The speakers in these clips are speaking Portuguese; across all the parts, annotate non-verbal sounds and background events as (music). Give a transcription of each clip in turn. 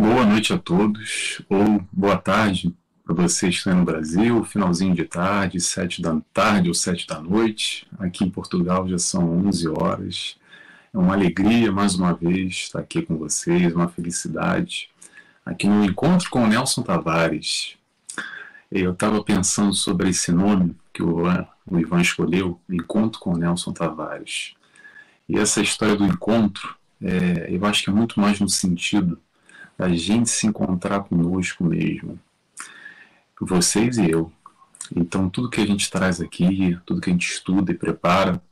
Boa noite a todos, ou boa tarde para vocês que estão no Brasil, finalzinho de tarde, sete da tarde ou sete da noite. Aqui em Portugal já são 11 horas. É uma alegria, mais uma vez, estar aqui com vocês, uma felicidade. Aqui no Encontro com o Nelson Tavares. Eu estava pensando sobre esse nome que o Ivan, escolheu, Encontro com o Nelson Tavares. E essa história do encontro, é, eu acho que é muito mais no sentido da gente se encontrar conosco mesmo, vocês e eu. Então, tudo que a gente traz aqui, tudo que a gente estuda e prepara,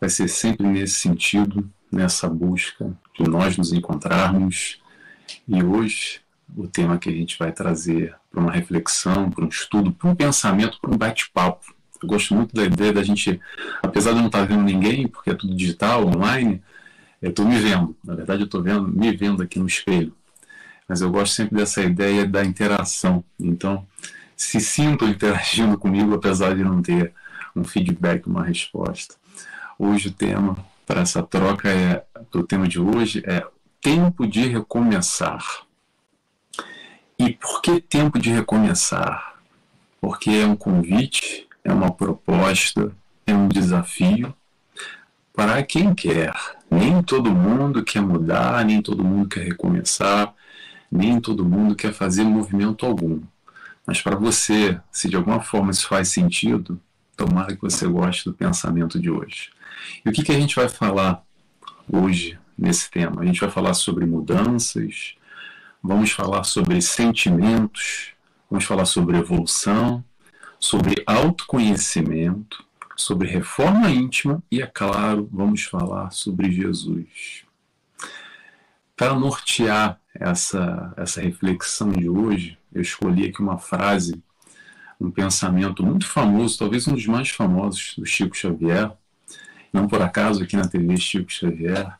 vai ser sempre nesse sentido, nessa busca de nós nos encontrarmos. E hoje, o tema que a gente vai trazer para uma reflexão, para um estudo, para um pensamento, para um bate-papo. Eu gosto muito da ideia da gente, apesar de não estar vendo ninguém, porque é tudo digital, online, eu estou me vendo. Na verdade, eu estou vendo, me vendo aqui no espelho. Mas eu gosto sempre dessa ideia da interação. Então, se sintam interagindo (laughs) comigo, apesar de não ter um feedback, uma resposta. Hoje o tema para essa troca é o tema de hoje é tempo de recomeçar. E por que tempo de recomeçar? Porque é um convite, é uma proposta, é um desafio para quem quer. Nem todo mundo quer mudar, nem todo mundo quer recomeçar, nem todo mundo quer fazer movimento algum. Mas para você, se de alguma forma isso faz sentido, tomara que você goste do pensamento de hoje. E o que, que a gente vai falar hoje nesse tema? A gente vai falar sobre mudanças, vamos falar sobre sentimentos, vamos falar sobre evolução, sobre autoconhecimento, sobre reforma íntima e, é claro, vamos falar sobre Jesus. Para nortear essa, essa reflexão de hoje, eu escolhi aqui uma frase, um pensamento muito famoso, talvez um dos mais famosos do Chico Xavier, não por acaso aqui na TV Chico Xavier,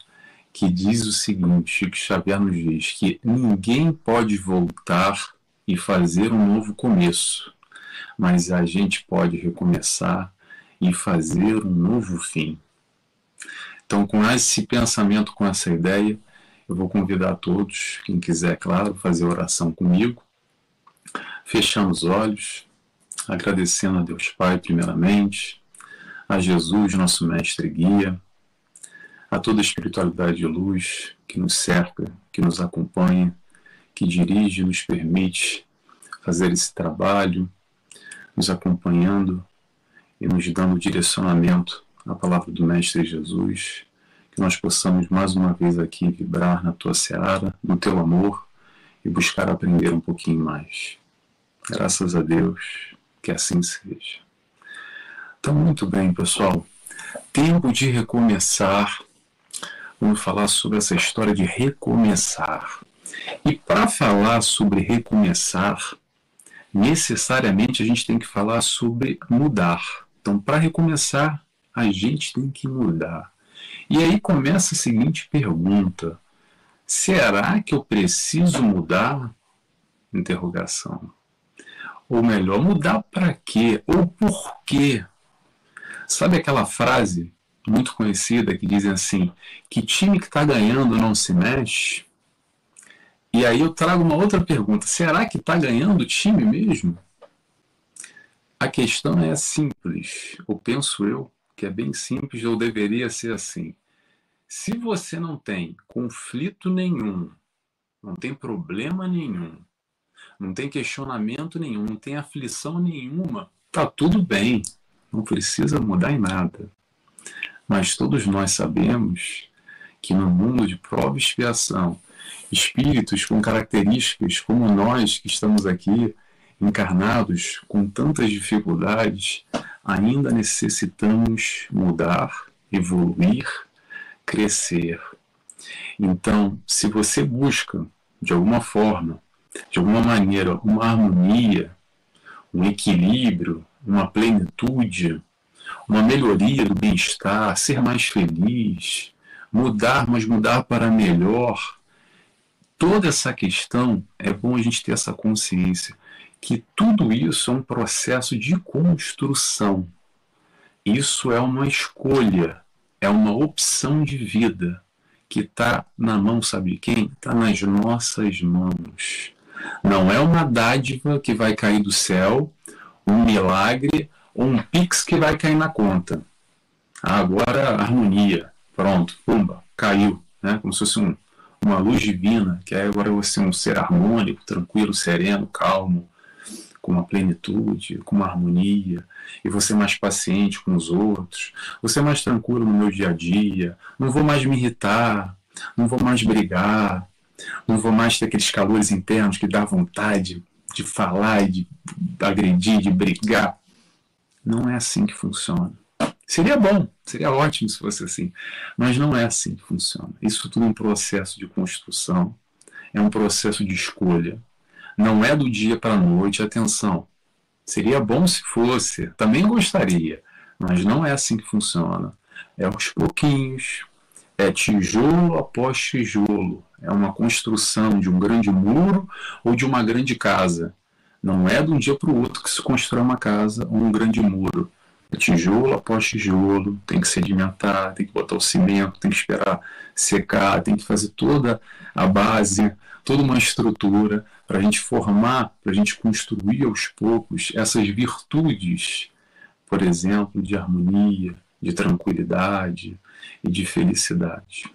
que diz o seguinte: Chico Xavier nos diz que ninguém pode voltar e fazer um novo começo, mas a gente pode recomeçar e fazer um novo fim. Então, com esse pensamento, com essa ideia, eu vou convidar todos, quem quiser, claro, fazer oração comigo, fechando os olhos, agradecendo a Deus Pai, primeiramente, a Jesus, nosso mestre e guia, a toda a espiritualidade de luz que nos cerca, que nos acompanha, que dirige, nos permite fazer esse trabalho, nos acompanhando e nos dando direcionamento à palavra do Mestre Jesus, que nós possamos mais uma vez aqui vibrar na tua seara, no teu amor e buscar aprender um pouquinho mais. Graças a Deus, que assim seja. Então, muito bem, pessoal. Tempo de recomeçar. Vamos falar sobre essa história de recomeçar. E para falar sobre recomeçar, necessariamente a gente tem que falar sobre mudar. Então, para recomeçar, a gente tem que mudar. E aí começa a seguinte pergunta: será que eu preciso mudar? Interrogação. Ou melhor, mudar para quê? Ou por quê? Sabe aquela frase muito conhecida que dizem assim: que time que está ganhando não se mexe? E aí eu trago uma outra pergunta: será que está ganhando o time mesmo? A questão é simples, ou penso eu que é bem simples, ou deveria ser assim. Se você não tem conflito nenhum, não tem problema nenhum, não tem questionamento nenhum, não tem aflição nenhuma, tá tudo bem, não precisa mudar em nada. Mas todos nós sabemos que no mundo de prova e expiação, espíritos com características como nós que estamos aqui encarnados com tantas dificuldades, ainda necessitamos mudar, evoluir, crescer. Então, se você busca de alguma forma de alguma maneira, uma harmonia, um equilíbrio, uma plenitude, uma melhoria do bem-estar, ser mais feliz, mudar, mas mudar para melhor. Toda essa questão é bom a gente ter essa consciência que tudo isso é um processo de construção. Isso é uma escolha, é uma opção de vida que está na mão, sabe quem? Está nas nossas mãos. Não é uma dádiva que vai cair do céu, um milagre ou um pix que vai cair na conta. Agora harmonia, pronto, pumba, caiu, né? Como se fosse um, uma luz divina, que aí agora você é um ser harmônico, tranquilo, sereno, calmo, com uma plenitude, com uma harmonia, e você é mais paciente com os outros, você é mais tranquilo no meu dia a dia, não vou mais me irritar, não vou mais brigar, não vou mais ter aqueles calores internos que dá vontade de falar, de agredir, de brigar. Não é assim que funciona. Seria bom, seria ótimo se fosse assim, mas não é assim que funciona. Isso tudo é um processo de construção, é um processo de escolha. Não é do dia para a noite, atenção. Seria bom se fosse, também gostaria, mas não é assim que funciona. É aos pouquinhos, é tijolo após tijolo, é uma construção de um grande muro ou de uma grande casa. Não é de um dia para o outro que se constrói uma casa ou um grande muro. É tijolo após tijolo, tem que sedimentar, tem que botar o cimento, tem que esperar secar, tem que fazer toda a base, toda uma estrutura para a gente formar, para a gente construir aos poucos essas virtudes, por exemplo, de harmonia, de tranquilidade e de felicidade.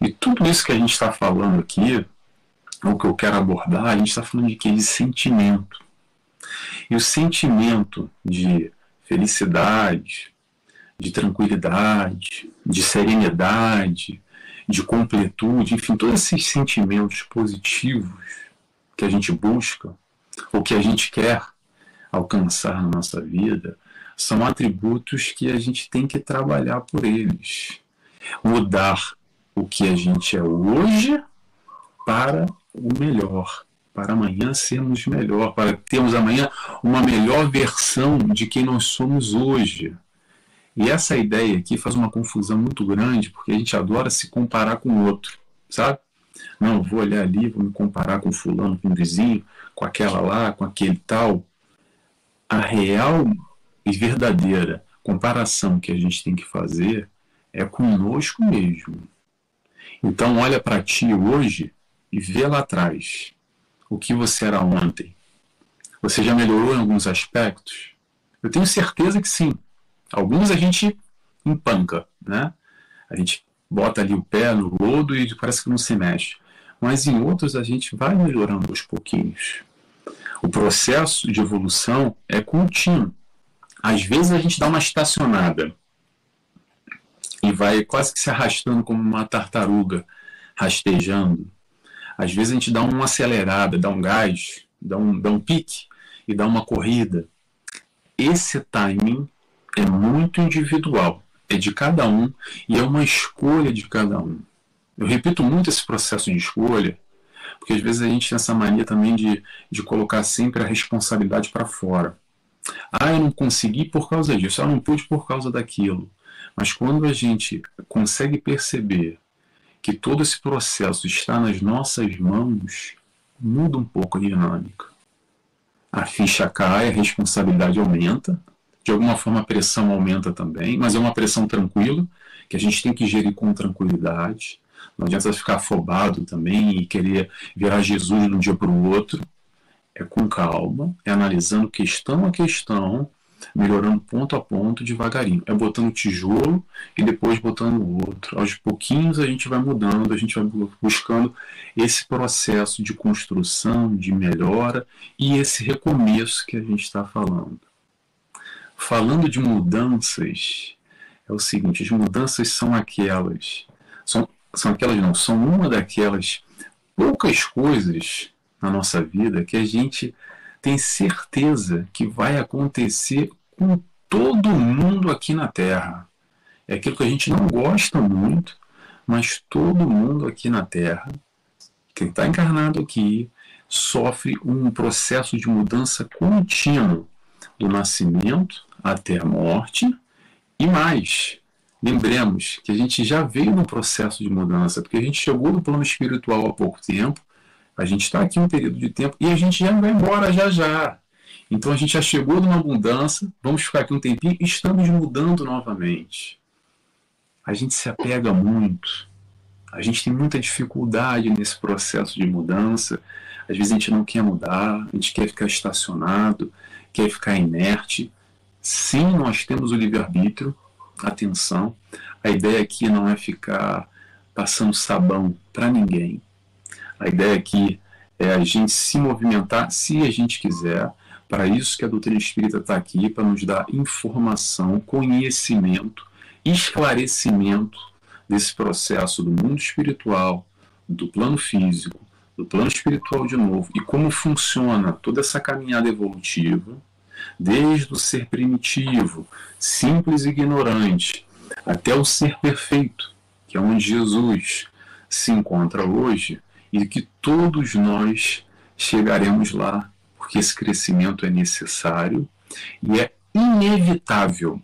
E tudo isso que a gente está falando aqui, o que eu quero abordar, a gente está falando de que? De sentimento. E o sentimento de felicidade, de tranquilidade, de serenidade, de completude, enfim, todos esses sentimentos positivos que a gente busca ou que a gente quer alcançar na nossa vida são atributos que a gente tem que trabalhar por eles. Mudar o que a gente é hoje para o melhor, para amanhã sermos melhor, para termos amanhã uma melhor versão de quem nós somos hoje. E essa ideia aqui faz uma confusão muito grande, porque a gente adora se comparar com o outro, sabe? Não, vou olhar ali, vou me comparar com fulano, com o vizinho, com aquela lá, com aquele tal. A real e verdadeira comparação que a gente tem que fazer é conosco mesmo. Então olha para ti hoje e vê lá atrás o que você era ontem. Você já melhorou em alguns aspectos? Eu tenho certeza que sim. Alguns a gente empanca, né? A gente bota ali o pé no lodo e parece que não se mexe. Mas em outros a gente vai melhorando aos pouquinhos. O processo de evolução é contínuo. Às vezes a gente dá uma estacionada e vai quase que se arrastando como uma tartaruga, rastejando. Às vezes a gente dá uma acelerada, dá um gás, dá um, dá um pique e dá uma corrida. Esse timing é muito individual, é de cada um e é uma escolha de cada um. Eu repito muito esse processo de escolha, porque às vezes a gente tem essa mania também de, de colocar sempre a responsabilidade para fora. Ah, eu não consegui por causa disso, eu não pude por causa daquilo. Mas quando a gente consegue perceber que todo esse processo está nas nossas mãos, muda um pouco a dinâmica. A ficha cai, a responsabilidade aumenta, de alguma forma a pressão aumenta também, mas é uma pressão tranquila, que a gente tem que gerir com tranquilidade. Não adianta ficar afobado também e querer virar Jesus de um dia para o outro. É com calma, é analisando questão a questão, melhorando ponto a ponto, devagarinho. É botando tijolo e depois botando outro. Aos pouquinhos a gente vai mudando, a gente vai buscando esse processo de construção, de melhora e esse recomeço que a gente está falando. Falando de mudanças, é o seguinte: as mudanças são aquelas, são, são aquelas não, são uma daquelas poucas coisas na nossa vida que a gente tem certeza que vai acontecer com todo mundo aqui na Terra. É aquilo que a gente não gosta muito, mas todo mundo aqui na Terra, quem está encarnado aqui, sofre um processo de mudança contínuo do nascimento até a morte e mais. Lembremos que a gente já veio num processo de mudança, porque a gente chegou no plano espiritual há pouco tempo, a gente está aqui um período de tempo e a gente já vai embora já já. Então a gente já chegou numa mudança, vamos ficar aqui um tempinho e estamos mudando novamente. A gente se apega muito A gente tem muita dificuldade nesse processo de mudança. Às vezes a gente não quer mudar, a gente quer ficar estacionado, quer ficar inerte. Sim, nós temos o livre-arbítrio, atenção. A ideia aqui não é ficar passando sabão para ninguém. A ideia aqui é a gente se movimentar se a gente quiser. Para isso que a doutrina espírita está aqui, para nos dar informação, conhecimento, esclarecimento desse processo do mundo espiritual, do plano físico, do plano espiritual de novo, e como funciona toda essa caminhada evolutiva, desde o ser primitivo, simples e ignorante, até o ser perfeito, que é onde Jesus se encontra hoje, e que todos nós chegaremos lá, porque esse crescimento é necessário e é inevitável.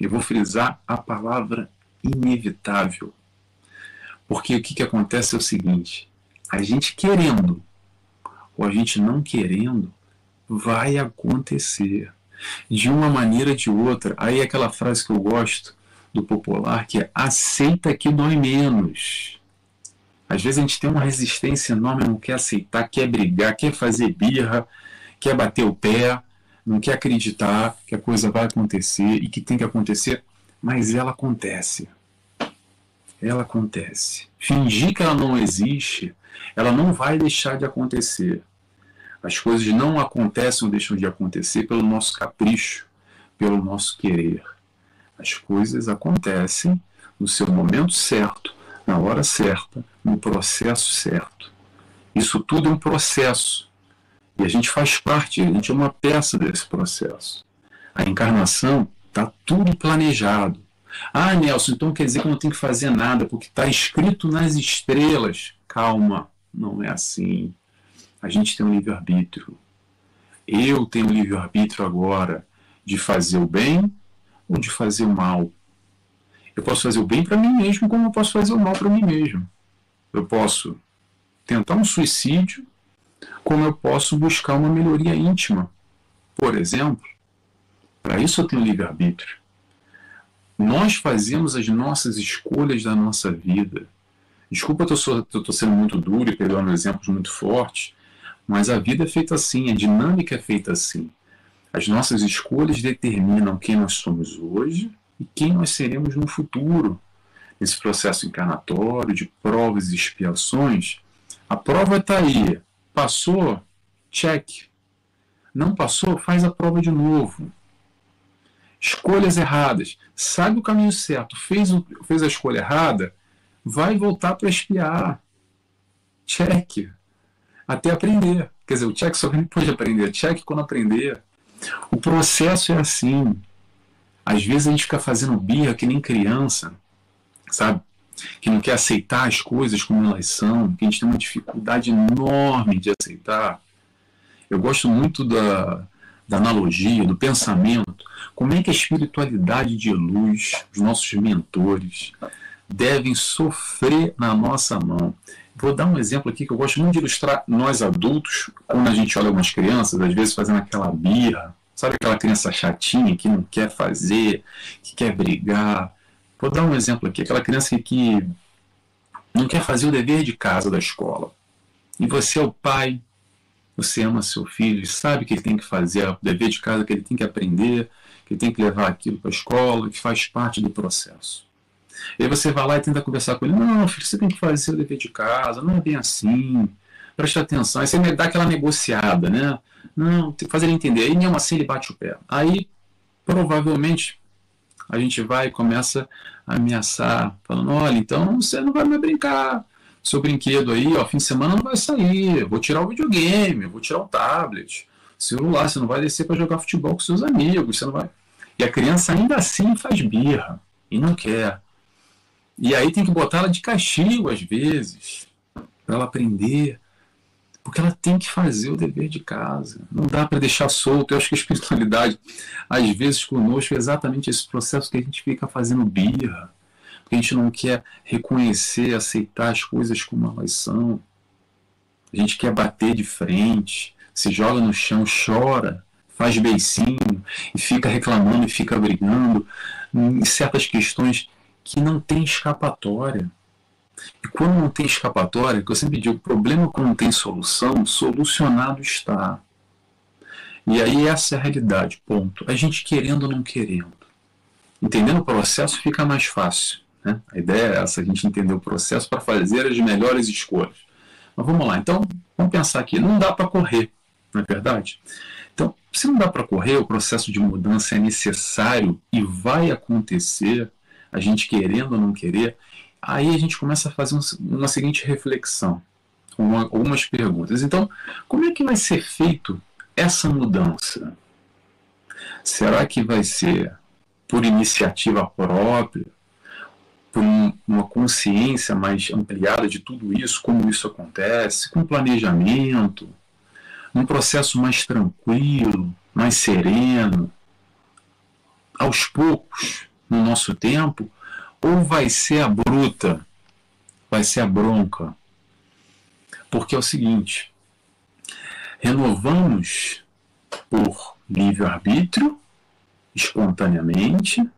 Eu vou frisar a palavra inevitável. Porque o que, que acontece é o seguinte: a gente querendo ou a gente não querendo, vai acontecer. De uma maneira ou de outra. Aí aquela frase que eu gosto do popular que é aceita que dói menos. Às vezes a gente tem uma resistência enorme, não quer aceitar, quer brigar, quer fazer birra, quer bater o pé, não quer acreditar que a coisa vai acontecer e que tem que acontecer, mas ela acontece. Ela acontece. Fingir que ela não existe, ela não vai deixar de acontecer. As coisas não acontecem ou deixam de acontecer pelo nosso capricho, pelo nosso querer. As coisas acontecem no seu momento certo, na hora certa, no processo certo. Isso tudo é um processo. E a gente faz parte, a gente é uma peça desse processo. A encarnação está tudo planejado. Ah, Nelson, então quer dizer que eu não tenho que fazer nada, porque está escrito nas estrelas. Calma, não é assim. A gente tem um livre-arbítrio. Eu tenho um livre-arbítrio agora de fazer o bem ou de fazer o mal. Eu posso fazer o bem para mim mesmo, como eu posso fazer o mal para mim mesmo. Eu posso tentar um suicídio, como eu posso buscar uma melhoria íntima. Por exemplo, para isso eu tenho livre-arbítrio. Nós fazemos as nossas escolhas da nossa vida. Desculpa, eu estou sendo muito duro e pegando exemplos muito fortes, mas a vida é feita assim, a dinâmica é feita assim. As nossas escolhas determinam quem nós somos hoje e quem nós seremos no futuro. Nesse processo encarnatório de provas e expiações, a prova está aí. Passou? Check. Não passou? Faz a prova de novo. Escolhas erradas. Sabe o caminho certo. Fez, fez a escolha errada? Vai voltar para espiar. Check. Até aprender. Quer dizer, o check só depois de aprender. Check quando aprender. O processo é assim. Às vezes a gente fica fazendo birra que nem criança, sabe? Que não quer aceitar as coisas como elas são, que a gente tem uma dificuldade enorme de aceitar. Eu gosto muito da, da analogia, do pensamento. Como é que a espiritualidade de luz, os nossos mentores, devem sofrer na nossa mão? Vou dar um exemplo aqui que eu gosto muito de ilustrar nós adultos, quando a gente olha algumas crianças, às vezes fazendo aquela birra, sabe aquela criança chatinha que não quer fazer, que quer brigar. Vou dar um exemplo aqui, aquela criança que não quer fazer o dever de casa da escola. E você é o pai, você ama seu filho, sabe que ele tem que fazer o dever de casa, que ele tem que aprender, que ele tem que levar aquilo para a escola, que faz parte do processo. E aí você vai lá e tenta conversar com ele. Não, filho, você tem que fazer o dever de casa, não é bem assim. Preste atenção. Aí você dá aquela negociada, né? Não, fazer ele entender. Aí mesmo assim ele bate o pé. Aí, provavelmente, a gente vai e começa a ameaçar, falando, olha, então você não vai mais brincar. Seu brinquedo aí, ó, fim de semana não vai sair. Vou tirar o videogame, vou tirar o tablet. Celular, você não vai descer para jogar futebol com seus amigos, você não vai. E a criança ainda assim faz birra e não quer. E aí tem que botar ela de castigo às vezes, para ela aprender. Porque ela tem que fazer o dever de casa. Não dá para deixar solto. Eu acho que a espiritualidade, às vezes, conosco, é exatamente esse processo que a gente fica fazendo birra. Porque a gente não quer reconhecer, aceitar as coisas como elas são. A gente quer bater de frente, se joga no chão, chora, faz beicinho e fica reclamando e fica brigando em certas questões que não tem escapatória. E quando não tem escapatória, que eu sempre digo, problema quando não tem solução, solucionado está. E aí essa é a realidade, ponto. A gente querendo ou não querendo. Entendendo o processo fica mais fácil. Né? A ideia é essa, a gente entender o processo para fazer as melhores escolhas. Mas vamos lá, então vamos pensar aqui, não dá para correr, não é verdade? Então, se não dá para correr, o processo de mudança é necessário e vai acontecer, a gente querendo ou não querer, aí a gente começa a fazer uma seguinte reflexão, uma, algumas perguntas. Então, como é que vai ser feito essa mudança? Será que vai ser por iniciativa própria, por uma consciência mais ampliada de tudo isso, como isso acontece, com planejamento, um processo mais tranquilo, mais sereno, aos poucos, no nosso tempo, ou vai ser a bruta, vai ser a bronca? Porque é o seguinte, renovamos por livre-arbítrio, espontaneamente,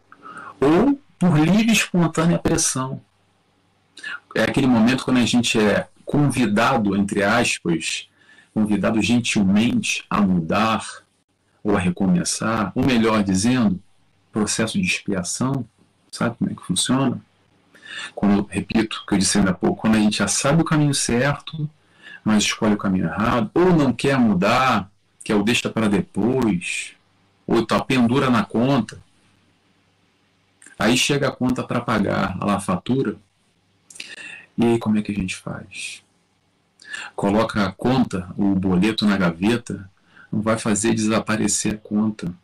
ou por livre e espontânea pressão. É aquele momento quando a gente é convidado, entre aspas, convidado gentilmente a mudar ou a recomeçar, ou melhor dizendo, processo de expiação, sabe como é que funciona? Quando, repito o que eu disse ainda há pouco, quando a gente já sabe o caminho certo, mas escolhe o caminho errado, ou não quer mudar, que é o deixa para depois, ou tá pendura na conta. Aí chega a conta para pagar, a fatura. E aí como é que a gente faz? Coloca a conta, o boleto na gaveta, não vai fazer desaparecer a conta.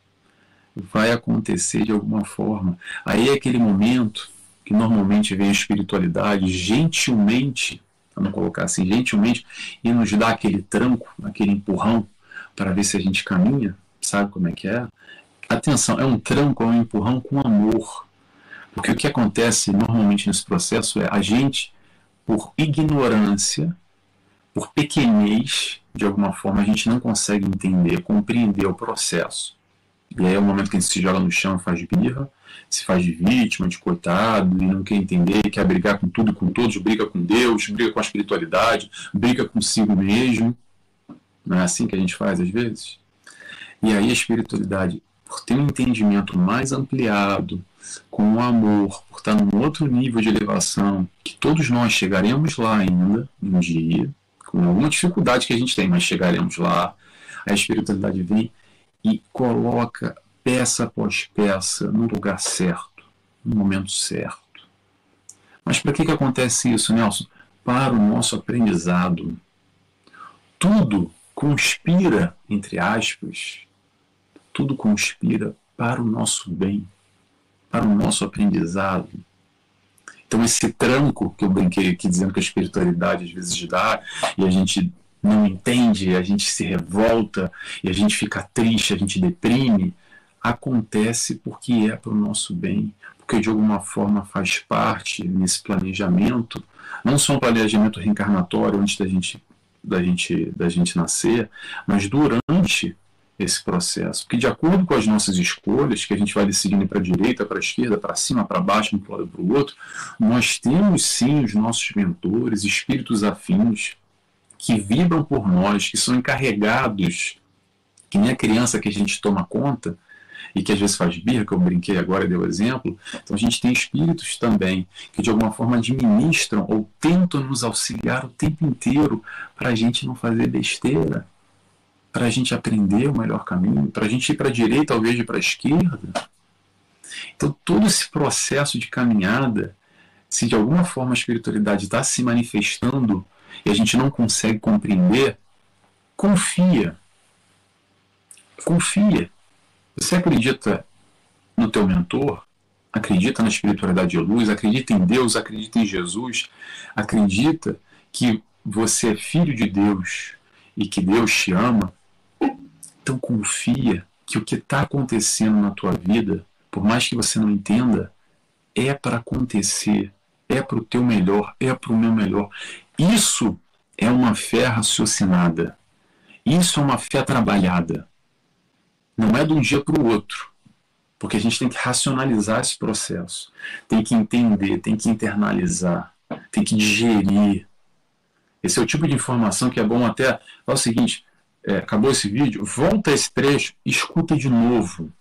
Vai acontecer de alguma forma. Aí é aquele momento que normalmente vem a espiritualidade gentilmente vamos colocar assim, gentilmente, e nos dá aquele tranco, aquele empurrão, para ver se a gente caminha, sabe como é que é? Atenção, é um tranco, é um empurrão com amor. Porque o que acontece normalmente nesse processo é a gente, por ignorância, por pequenez, de alguma forma, a gente não consegue entender, compreender o processo. E aí é o momento que a gente se joga no chão faz birra, se faz de vítima, de coitado, e não quer entender, quer brigar com tudo e com todos, briga com Deus, briga com a espiritualidade, briga consigo mesmo. Não é assim que a gente faz às vezes? E aí a espiritualidade, por ter um entendimento mais ampliado, com o amor, por estar num outro nível de elevação, que todos nós chegaremos lá ainda, um dia, com alguma dificuldade que a gente tem, mas chegaremos lá, a espiritualidade vem e coloca peça após peça no lugar certo, no momento certo. Mas para que, que acontece isso, Nelson? Para o nosso aprendizado. Tudo conspira, entre aspas, tudo conspira para o nosso bem, para o nosso aprendizado. Então, esse tranco que eu brinquei aqui dizendo que a espiritualidade às vezes dá, e a gente não entende, a gente se revolta, e a gente fica triste, a gente deprime, acontece porque é para o nosso bem, porque de alguma forma faz parte nesse planejamento, não só um planejamento reencarnatório antes da gente, da gente, da gente nascer, mas durante esse processo. Porque de acordo com as nossas escolhas, que a gente vai decidindo para a direita, para a esquerda, para cima, para baixo, um lado para o outro, nós temos sim os nossos mentores, espíritos afins, que vibram por nós, que são encarregados, que nem a criança que a gente toma conta, e que às vezes faz birra, que eu brinquei agora o exemplo. Então a gente tem espíritos também que de alguma forma administram ou tentam nos auxiliar o tempo inteiro para a gente não fazer besteira, para a gente aprender o melhor caminho, para a gente ir para a direita ao invés de para a esquerda. Então todo esse processo de caminhada, se de alguma forma a espiritualidade está se manifestando e a gente não consegue compreender, confia. Confia. Você acredita no teu mentor? Acredita na espiritualidade de luz? Acredita em Deus? Acredita em Jesus? Acredita que você é filho de Deus e que Deus te ama? Então confia que o que está acontecendo na tua vida, por mais que você não entenda, é para acontecer, é para o teu melhor, é para o meu melhor. Isso é uma fé raciocinada. Isso é uma fé trabalhada. Não é de um dia para o outro. Porque a gente tem que racionalizar esse processo. Tem que entender, tem que internalizar. tem que digerir. Esse é o tipo de informação que é bom até. É o seguinte: é, acabou esse vídeo, volta esse trecho, escuta de novo.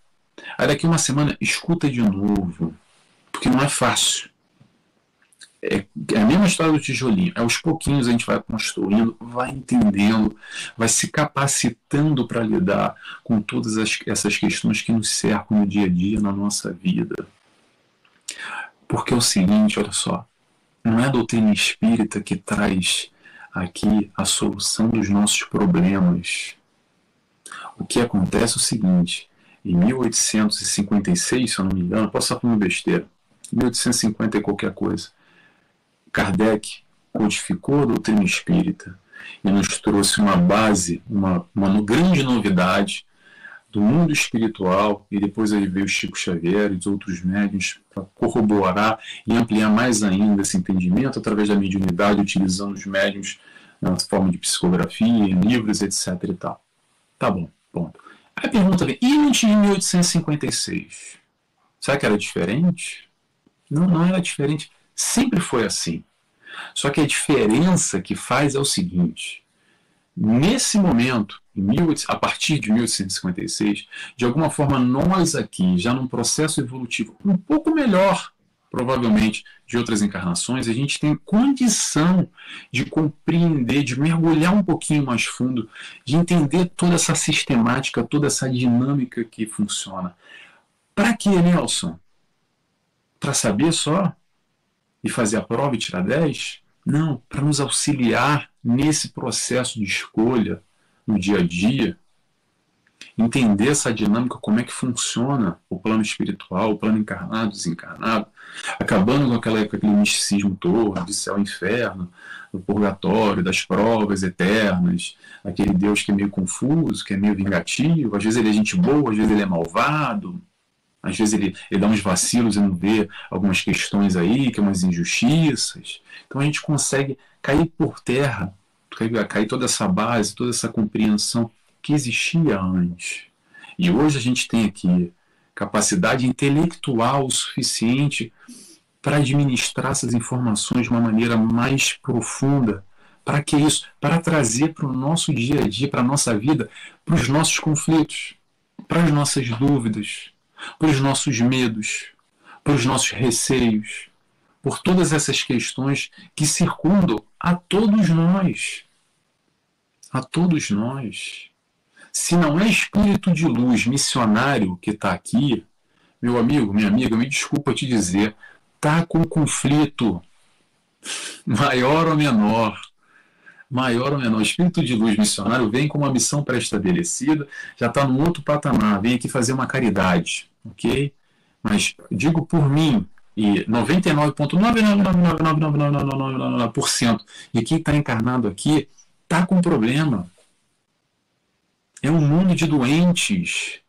Aí daqui uma semana, escuta de novo. Porque não é fácil. É, é a mesma história do tijolinho. Aos pouquinhos a gente vai construindo, vai entendendo, vai se capacitando para lidar com todas as, essas questões que nos cercam no dia a dia, na nossa vida. Porque é o seguinte, olha só, não é a doutrina espírita que traz aqui a solução dos nossos problemas. O que acontece é o seguinte: em 1856, se eu não me engano, posso estar falando besteira, 1850 e qualquer coisa, Kardec codificou a doutrina espírita e nos trouxe uma base, uma, uma grande novidade do mundo espiritual, e depois aí veio Chico Xavier e os outros médiuns para corroborar e ampliar mais ainda esse entendimento através da mediunidade, utilizando os médiuns na forma de psicografia, livros, etc. e tal. Tá bom, ponto. A pergunta vem, e antes de 1856? Será que era diferente? Não, não era diferente. Sempre foi assim. Só que a diferença que faz é o seguinte: nesse momento, a partir de 1856, de alguma forma nós aqui, já num processo evolutivo um pouco melhor, provavelmente, de outras encarnações, a gente tem condição de compreender, de mergulhar um pouquinho mais fundo, de entender toda essa sistemática, toda essa dinâmica que funciona. Para que, Nelson? Para saber só? E fazer a prova e tirar 10? Não, para nos auxiliar nesse processo de escolha no dia a dia, entender essa dinâmica, como é que funciona o plano espiritual, o plano encarnado, desencarnado, acabando com, aquela, com aquele misticismo todo de céu e inferno, do purgatório, das provas eternas, aquele Deus que é meio confuso, que é meio vingativo, às vezes ele é gente boa, às vezes ele é malvado, às vezes ele, ele dá uns vacilos e não vê algumas questões aí, que é umas injustiças. Então a gente consegue cair por terra, cair toda essa base, toda essa compreensão que existia antes. E hoje a gente tem aqui capacidade intelectual suficiente para administrar essas informações de uma maneira mais profunda. Para que isso? Para trazer para o nosso dia a dia, para a nossa vida, para os nossos conflitos, para as nossas dúvidas, para os nossos medos, para os nossos receios, por todas essas questões que circundam a todos nós. A todos nós. Se não é espírito de luz missionário que está aqui, meu amigo, minha amiga, me desculpa te dizer, está com conflito maior ou menor. Maior ou menor. Espírito de luz missionário vem com uma missão pré-estabelecida, já está num outro patamar, vem aqui fazer uma caridade, ok? Mas digo por mim, e 99,9999999% de quem está encarnado aqui está com problema. É um mundo de doentes,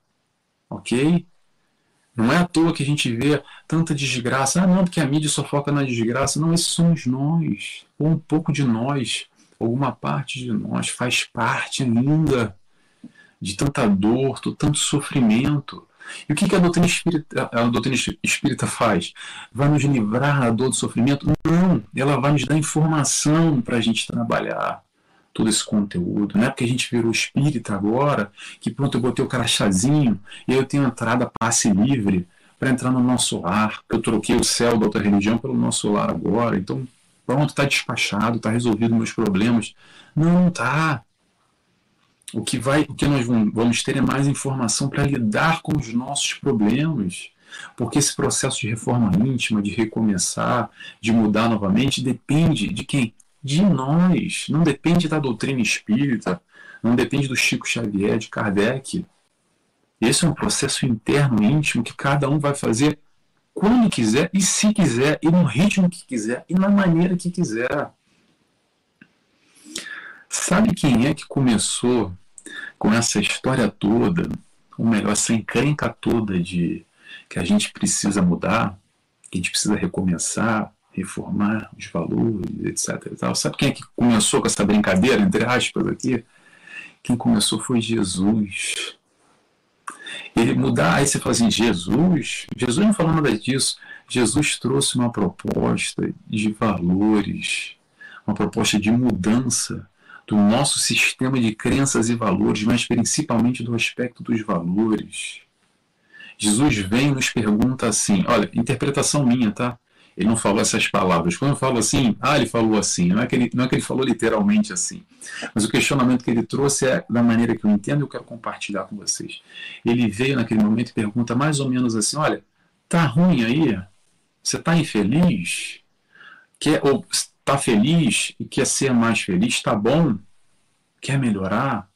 ok? Não é à toa que a gente vê tanta desgraça. Ah, não, porque a mídia só foca na desgraça. Não, esses somos nós. Ou um pouco de nós, alguma parte de nós faz parte ainda de tanta dor, de tanto sofrimento. E o que a doutrina espírita, a doutrina espírita faz? Vai nos livrar da dor do sofrimento? Não, ela vai nos dar informação para a gente trabalhar todo esse conteúdo. Não é porque a gente virou espírita agora que pronto, eu botei o crachazinho e eu tenho entrada passe livre para entrar no nosso lar. Eu troquei o céu da outra religião pelo nosso lar agora. Então, pronto, está despachado, está resolvido meus problemas. Não, está. O que, vai, o que nós vamos ter é mais informação para lidar com os nossos problemas. Porque esse processo de reforma íntima, de recomeçar, de mudar novamente, depende de quem? de nós, não depende da doutrina espírita, não depende do Chico Xavier, de Kardec. Esse é um processo interno, íntimo, que cada um vai fazer quando quiser e se quiser, e no ritmo que quiser e na maneira que quiser. Sabe quem é que começou com essa história toda, ou melhor, essa encrenca toda de que a gente precisa mudar, que a gente precisa recomeçar, reformar os valores, etc. E tal. Sabe quem é que começou com essa brincadeira, entre aspas, aqui? Quem começou foi Jesus. Ele mudar, aí você fala assim, Jesus? Jesus não falou nada disso. Jesus trouxe uma proposta de valores, uma proposta de mudança do nosso sistema de crenças e valores, mas principalmente do aspecto dos valores. Jesus vem e nos pergunta assim: olha, interpretação minha, tá? Ele não falou essas palavras. Quando eu falo assim, ah, ele falou assim, não é que ele, não é que ele falou literalmente assim. Mas o questionamento que ele trouxe é da maneira que eu entendo e eu quero compartilhar com vocês. Ele veio naquele momento e pergunta mais ou menos assim: olha, tá ruim aí? Você tá infeliz? Quer, ou tá feliz e quer ser mais feliz? Tá bom? Quer melhorar?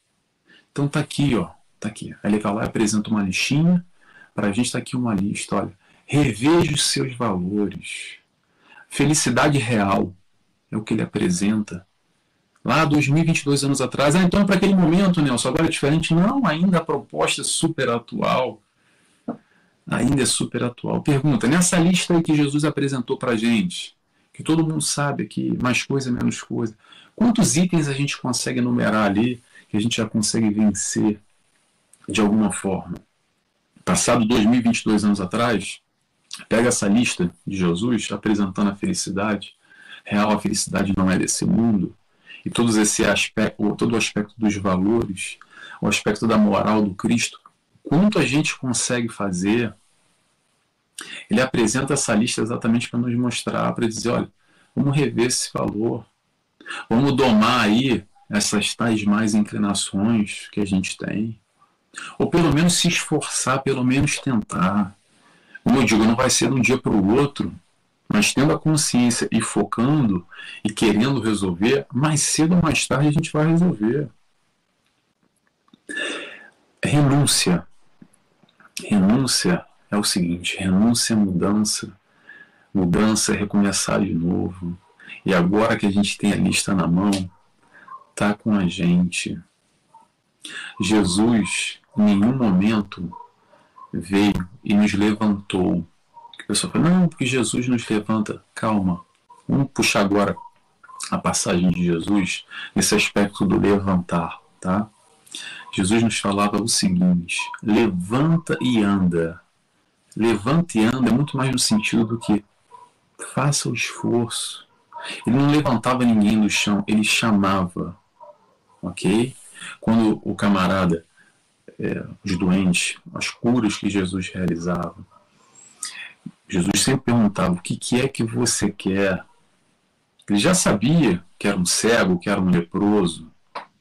Então tá aqui, ó. Tá aqui. Aí ele vai lá e apresenta uma listinha. Para a gente tá aqui uma lista, olha Reveja os seus valores. Felicidade real é o que ele apresenta. Lá 2022 anos atrás, ah, então para aquele momento, Nelson, agora é diferente. Não, ainda a proposta é super atual. Ainda é super atual. Pergunta, nessa lista aí que Jesus apresentou para gente, que todo mundo sabe aqui, mais coisa, menos coisa, quantos itens a gente consegue enumerar ali que a gente já consegue vencer de alguma forma? Passado 2022 anos atrás, pega essa lista de Jesus apresentando a felicidade, real a felicidade não é desse mundo, e todos esse aspecto, todo o aspecto dos valores, o aspecto da moral do Cristo, quanto a gente consegue fazer, ele apresenta essa lista exatamente para nos mostrar, para dizer, olha, vamos rever esse valor, vamos domar aí essas tais mais inclinações que a gente tem, ou pelo menos se esforçar, pelo menos tentar. Como eu digo, não vai ser de um dia para o outro, mas tendo a consciência e focando e querendo resolver, mais cedo ou mais tarde a gente vai resolver. Renúncia. Renúncia é o seguinte: renúncia é mudança, mudança é recomeçar de novo. E agora que a gente tem a lista na mão, tá com a gente. Jesus, em nenhum momento, veio e nos levantou. A pessoa fala, não, porque Jesus nos levanta. Calma, vamos puxar agora a passagem de Jesus nesse aspecto do levantar, tá? Jesus nos falava o seguinte: levanta e anda. Levanta e anda é muito mais no sentido do que faça o esforço. Ele não levantava ninguém do chão, ele chamava, ok? Quando o camarada é, os doentes, as curas que Jesus realizava. Jesus sempre perguntava: o que, que é que você quer? Ele já sabia que era um cego, que era um leproso,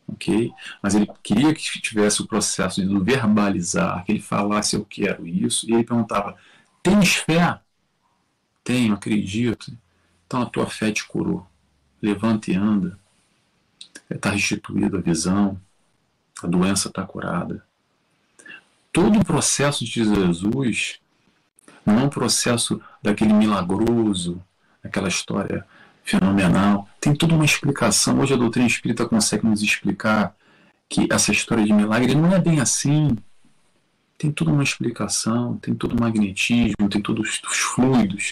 ok? Mas ele queria que tivesse o processo de verbalizar, que ele falasse: eu quero isso. E ele perguntava: tens fé? Tenho, acredito. Então a tua fé te curou. Levanta e anda. Está restituída a visão. A doença está curada todo o processo de Jesus não é um processo daquele milagroso, aquela história fenomenal. Tem toda uma explicação. Hoje a doutrina espírita consegue nos explicar que essa história de milagre não é bem assim. Tem toda uma explicação, tem todo o magnetismo, tem todos os fluidos,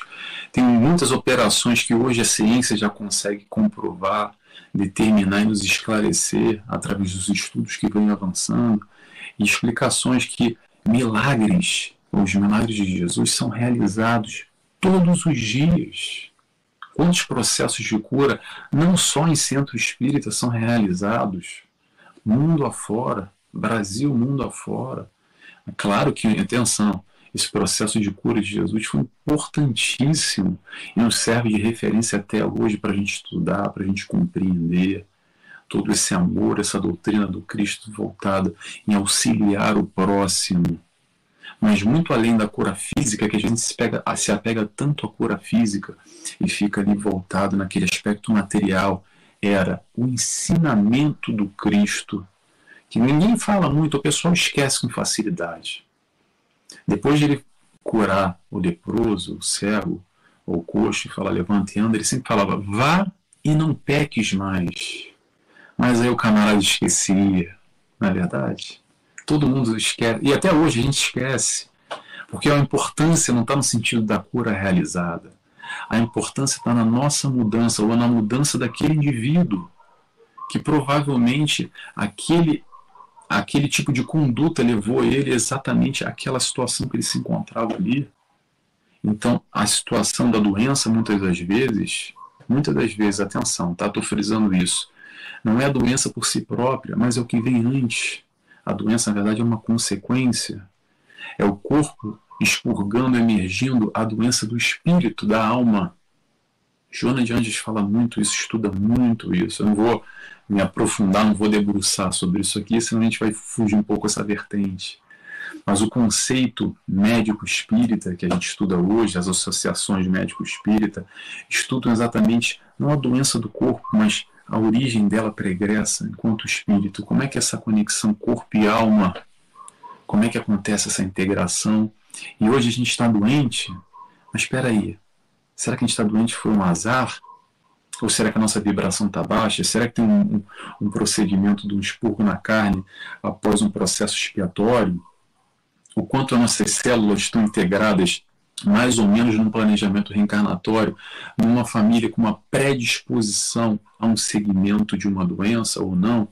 tem muitas operações que hoje a ciência já consegue comprovar, determinar e nos esclarecer através dos estudos que vêm avançando e explicações que milagres, os milagres de Jesus, são realizados todos os dias. Quantos processos de cura, não só em centro espírita, são realizados, mundo afora, Brasil, mundo afora. Claro que, atenção, esse processo de cura de Jesus foi importantíssimo e nos serve de referência até hoje para a gente estudar, para a gente compreender todo esse amor, essa doutrina do Cristo voltada em auxiliar o próximo. Mas muito além da cura física, que a gente se, pega, se apega tanto à cura física e fica ali voltado naquele aspecto material, era o ensinamento do Cristo, que ninguém fala muito, o pessoal esquece com facilidade. Depois de ele curar o leproso, o cego, ou o coxo, e falar levante e anda, ele sempre falava, vá e não peques mais. Mas aí o camarada esquecia, é verdade? Todo mundo esquece, e até hoje a gente esquece, porque a importância não está no sentido da cura realizada. A importância está na nossa mudança, ou na mudança daquele indivíduo, que provavelmente aquele, aquele tipo de conduta levou ele exatamente àquela situação que ele se encontrava ali. Então, a situação da doença, muitas das vezes, muitas das vezes, atenção, tá? Estou frisando isso. Não é a doença por si própria, mas é o que vem antes. A doença, na verdade, é uma consequência. É o corpo expurgando, emergindo a doença do espírito, da alma. Joana de Anjos fala muito isso, estuda muito isso. Eu não vou me aprofundar, não vou debruçar sobre isso aqui, senão a gente vai fugir um pouco essa vertente. Mas o conceito médico espírita que a gente estuda hoje, as associações médico espírita, estudam exatamente não a doença do corpo, mas a origem dela pregressa enquanto espírito. Como é que essa conexão corpo e alma, como é que acontece essa integração? E hoje a gente está doente, mas espera aí, será que a gente está doente foi um azar? Ou será que a nossa vibração está baixa? Será que tem um, um, um procedimento de um expurgo na carne após um processo expiatório? o quanto as nossas células estão integradas mais ou menos num planejamento reencarnatório, numa família com uma predisposição a um segmento de uma doença ou não,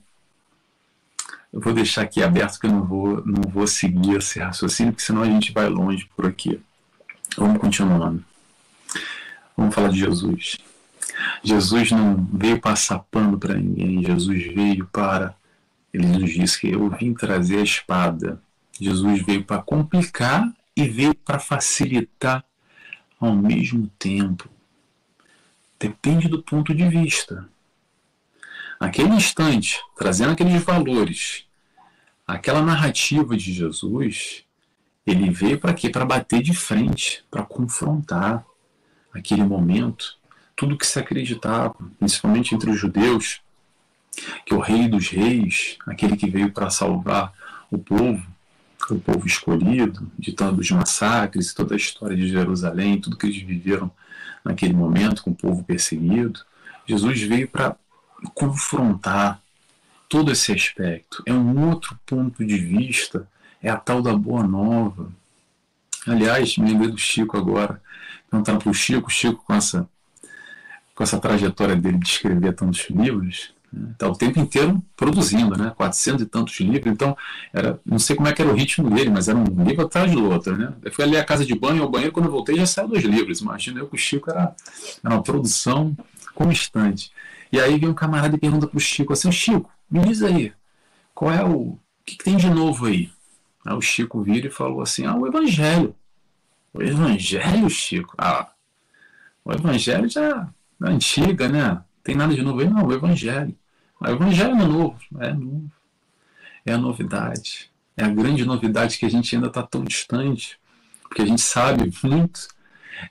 eu vou deixar aqui aberto que eu não vou, não vou seguir esse raciocínio, porque senão a gente vai longe por aqui. Vamos continuando. Vamos falar de Jesus. Jesus não veio passar pano para ninguém, Jesus veio para. Ele nos disse que eu vim trazer a espada Jesus veio para complicar e veio para facilitar ao mesmo tempo. Depende do ponto de vista. Naquele instante, trazendo aqueles valores, aquela narrativa de Jesus, ele veio para quê? Para bater de frente, para confrontar aquele momento, tudo que se acreditava, principalmente entre os judeus, que o rei dos reis, aquele que veio para salvar o povo, o povo escolhido, de todos os massacres, toda a história de Jerusalém, tudo que eles viveram naquele momento com o povo perseguido, Jesus veio para confrontar todo esse aspecto. É um outro ponto de vista, é a tal da boa nova. Aliás, me lembrei do Chico agora, perguntando para o Chico, Chico com essa, com essa trajetória dele de escrever tantos livros, Está o tempo inteiro produzindo, né? 400 e tantos livros. Então, era, não sei como é que era o ritmo dele, mas era um livro atrás do outro, né? Eu fui ali a casa de banho, ao banheiro, quando eu voltei já saiu dois livros. Imagina eu que o Chico era, era uma produção constante. E aí vem um camarada e pergunta para o Chico assim, Chico, me diz aí, qual é o... o que, que tem de novo aí? Aí o Chico vira e falou assim, ah, o Evangelho. O Evangelho, Chico? Ah, o Evangelho já é antiga, né? Tem nada de novo aí? Não, o Evangelho. O Evangelho é novo, é novo. É a novidade. É a grande novidade que a gente ainda está tão distante, porque a gente sabe muito,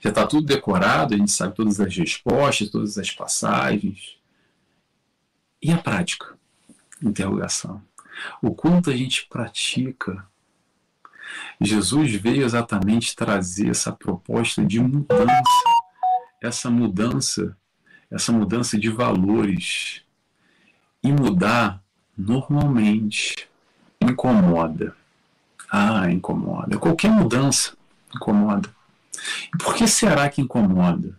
já está tudo decorado, a gente sabe todas as respostas, todas as passagens. E a prática? Interrogação. O quanto a gente pratica. Jesus veio exatamente trazer essa proposta de mudança, essa mudança, essa mudança de valores, e mudar normalmente incomoda. Ah, incomoda. Qualquer mudança incomoda. E por que será que incomoda?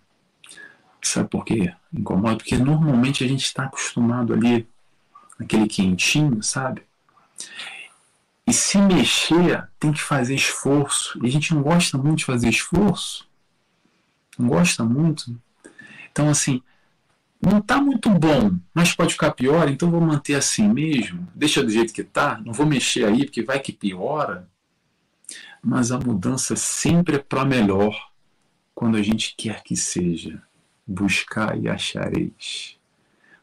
Sabe por quê? Incomoda porque normalmente a gente está acostumado ali, aquele quentinho, sabe? E se mexer, tem que fazer esforço. E a gente não gosta muito de fazer esforço. Não gosta muito. Então, assim, não está muito bom, mas pode ficar pior, então vou manter assim mesmo, deixa do jeito que está, não vou mexer aí porque vai que piora. Mas a mudança sempre é para melhor quando a gente quer que seja. Buscar e achareis.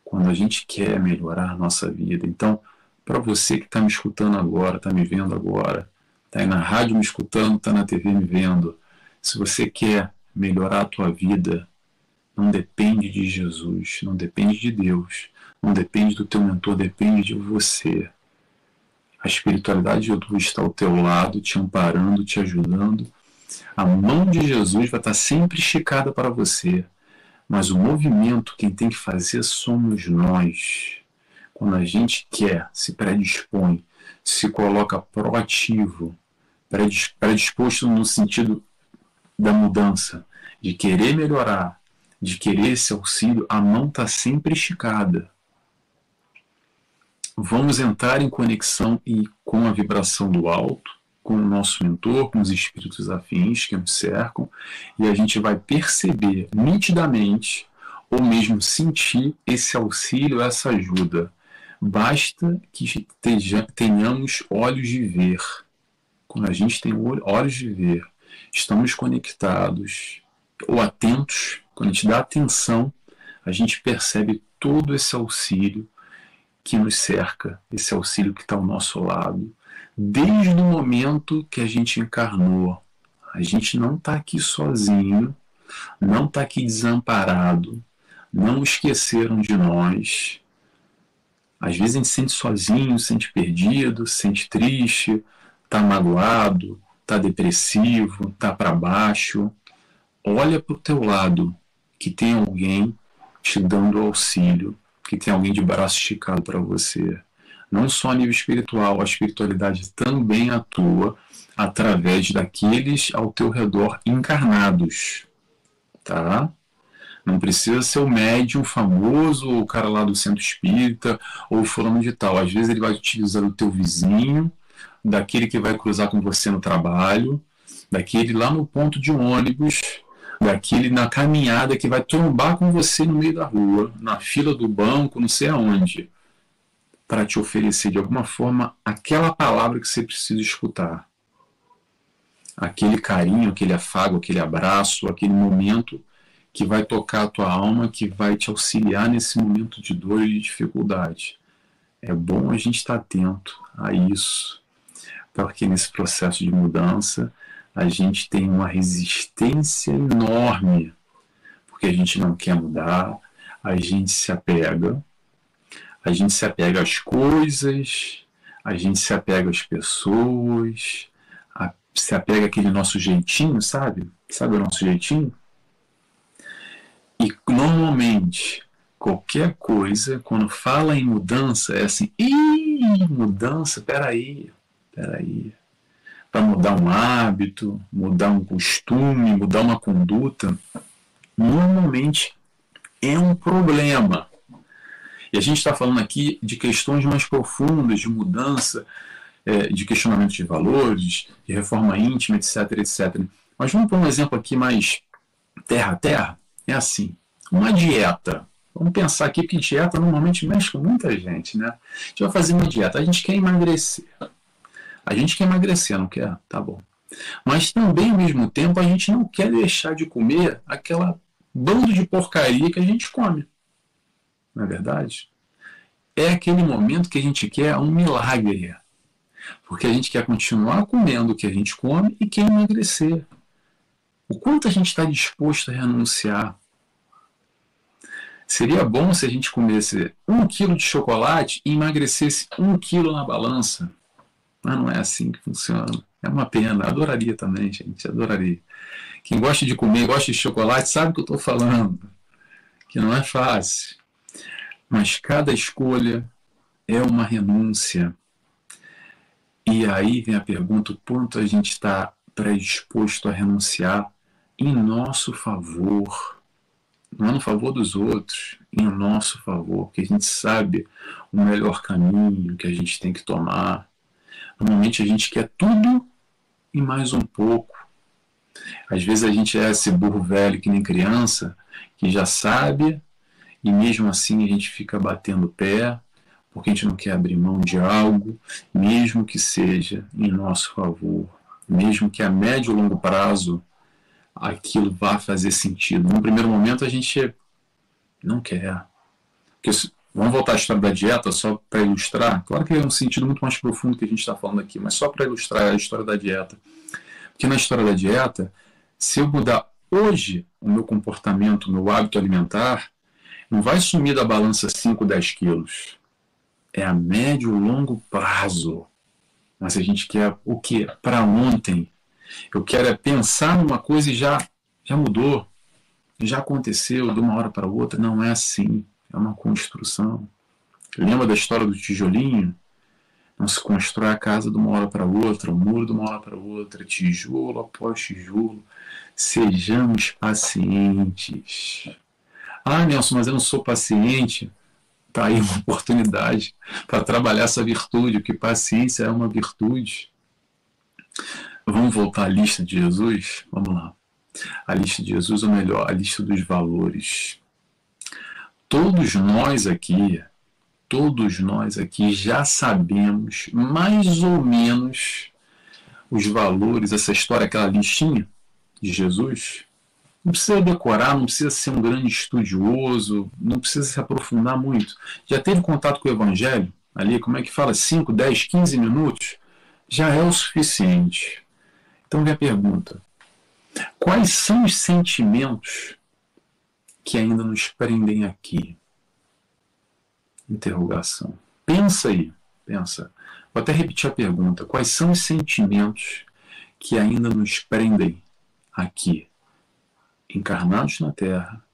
Quando a gente quer melhorar a nossa vida. Então, para você que está me escutando agora, está me vendo agora, está aí na rádio me escutando, está na TV me vendo, se você quer melhorar a tua vida, não depende de Jesus, não depende de Deus, não depende do teu mentor, depende de você. A espiritualidade de Jesus está ao teu lado, te amparando, te ajudando. A mão de Jesus vai estar sempre esticada para você. Mas o movimento, quem tem que fazer somos nós. Quando a gente quer, se predispõe, se coloca proativo, predisposto no sentido da mudança, de querer melhorar, de querer esse auxílio, a mão está sempre esticada. Vamos entrar em conexão e com a vibração do alto, com o nosso mentor, com os espíritos afins que nos cercam, e a gente vai perceber nitidamente, ou mesmo sentir esse auxílio, essa ajuda. Basta que tenhamos olhos de ver. Quando a gente tem olhos de ver, estamos conectados ou atentos, quando a gente dá atenção, a gente percebe todo esse auxílio que nos cerca, esse auxílio que está ao nosso lado, desde o momento que a gente encarnou. A gente não está aqui sozinho, não está aqui desamparado, não esqueceram de nós. Às vezes a gente se sente sozinho, se sente perdido, se sente triste, está magoado, está depressivo, está para baixo. Olha para o teu lado, que tem alguém te dando auxílio, que tem alguém de braço esticado para você. Não só a nível espiritual, a espiritualidade também atua através daqueles ao teu redor encarnados, tá? Não precisa ser o médium famoso, ou o cara lá do centro espírita, ou fulano de tal. Às vezes ele vai utilizar o teu vizinho, daquele que vai cruzar com você no trabalho, daquele lá no ponto de ônibus, daquele na caminhada que vai trombar com você no meio da rua, na fila do banco, não sei aonde, para te oferecer de alguma forma aquela palavra que você precisa escutar. Aquele carinho, aquele afago, aquele abraço, aquele momento que vai tocar a tua alma, que vai te auxiliar nesse momento de dor e de dificuldade. É bom a gente estar atento a isso, porque nesse processo de mudança a gente tem uma resistência enorme, porque a gente não quer mudar, a gente se apega, a gente se apega às coisas, a gente se apega às pessoas, a, se apega àquele nosso jeitinho, sabe? Sabe o nosso jeitinho? E normalmente, qualquer coisa, quando fala em mudança, é assim, ih, mudança, peraí, peraí para mudar um hábito, mudar um costume, mudar uma conduta, normalmente é um problema. E a gente está falando aqui de questões mais profundas, de mudança, é, de questionamento de valores, de reforma íntima, etc, etc. Mas vamos para um exemplo aqui mais terra a terra. É assim, uma dieta. Vamos pensar aqui que dieta normalmente mexe com muita gente, né? A gente vai fazer uma dieta, a gente quer emagrecer. A gente quer emagrecer, não quer? Tá bom. Mas também, ao mesmo tempo, a gente não quer deixar de comer aquela bando de porcaria que a gente come. Não é verdade? É aquele momento que a gente quer um milagre. Porque a gente quer continuar comendo o que a gente come e quer emagrecer. O quanto a gente está disposto a renunciar? Seria bom se a gente comesse um quilo de chocolate e emagrecesse um quilo na balança. Mas não é assim que funciona. É uma pena. Adoraria também, gente. Adoraria. Quem gosta de comer, gosta de chocolate, sabe o que eu estou falando. Que não é fácil. Mas cada escolha é uma renúncia. E aí vem a pergunta: o quanto a gente está predisposto a renunciar em nosso favor? Não é no favor dos outros, em nosso favor, porque a gente sabe o melhor caminho que a gente tem que tomar Normalmente a gente quer tudo e mais um pouco. Às vezes a gente é esse burro velho que nem criança, que já sabe, e mesmo assim a gente fica batendo pé, porque a gente não quer abrir mão de algo, mesmo que seja em nosso favor, mesmo que a médio ou longo prazo aquilo vá fazer sentido. No primeiro momento a gente não quer. Porque Vamos voltar à história da dieta só para ilustrar. Claro que é um sentido muito mais profundo que a gente está falando aqui, mas só para ilustrar a história da dieta. Porque na história da dieta, se eu mudar hoje o meu comportamento, o meu hábito alimentar, não vai sumir da balança 5, 10 quilos. É a médio ou longo prazo. Mas a gente quer o que? Para ontem. Eu quero é pensar numa coisa e já, já mudou. Já aconteceu de uma hora para outra. Não é assim é uma construção. Lembra da história do tijolinho? Não se constrói a casa de uma hora para outra, o muro de uma hora para outra, tijolo após tijolo. Sejamos pacientes. Ah, Nelson, mas eu não sou paciente. Está aí uma (laughs) oportunidade para trabalhar essa virtude, porque paciência é uma virtude. Vamos voltar à lista de Jesus? Vamos lá. A lista de Jesus, ou melhor, a lista dos valores. Todos nós aqui, todos nós aqui já sabemos mais ou menos os valores, essa história, aquela listinha de Jesus. Não precisa decorar, não precisa ser um grande estudioso, não precisa se aprofundar muito. Já teve contato com o Evangelho? Ali, como é que fala? 5, 10, 15 minutos? Já é o suficiente. Então vem a pergunta: quais são os sentimentos que ainda nos prendem aqui? Interrogação. Pensa aí, pensa. Vou até repetir a pergunta: quais são os sentimentos que ainda nos prendem aqui? encarnados na Terra,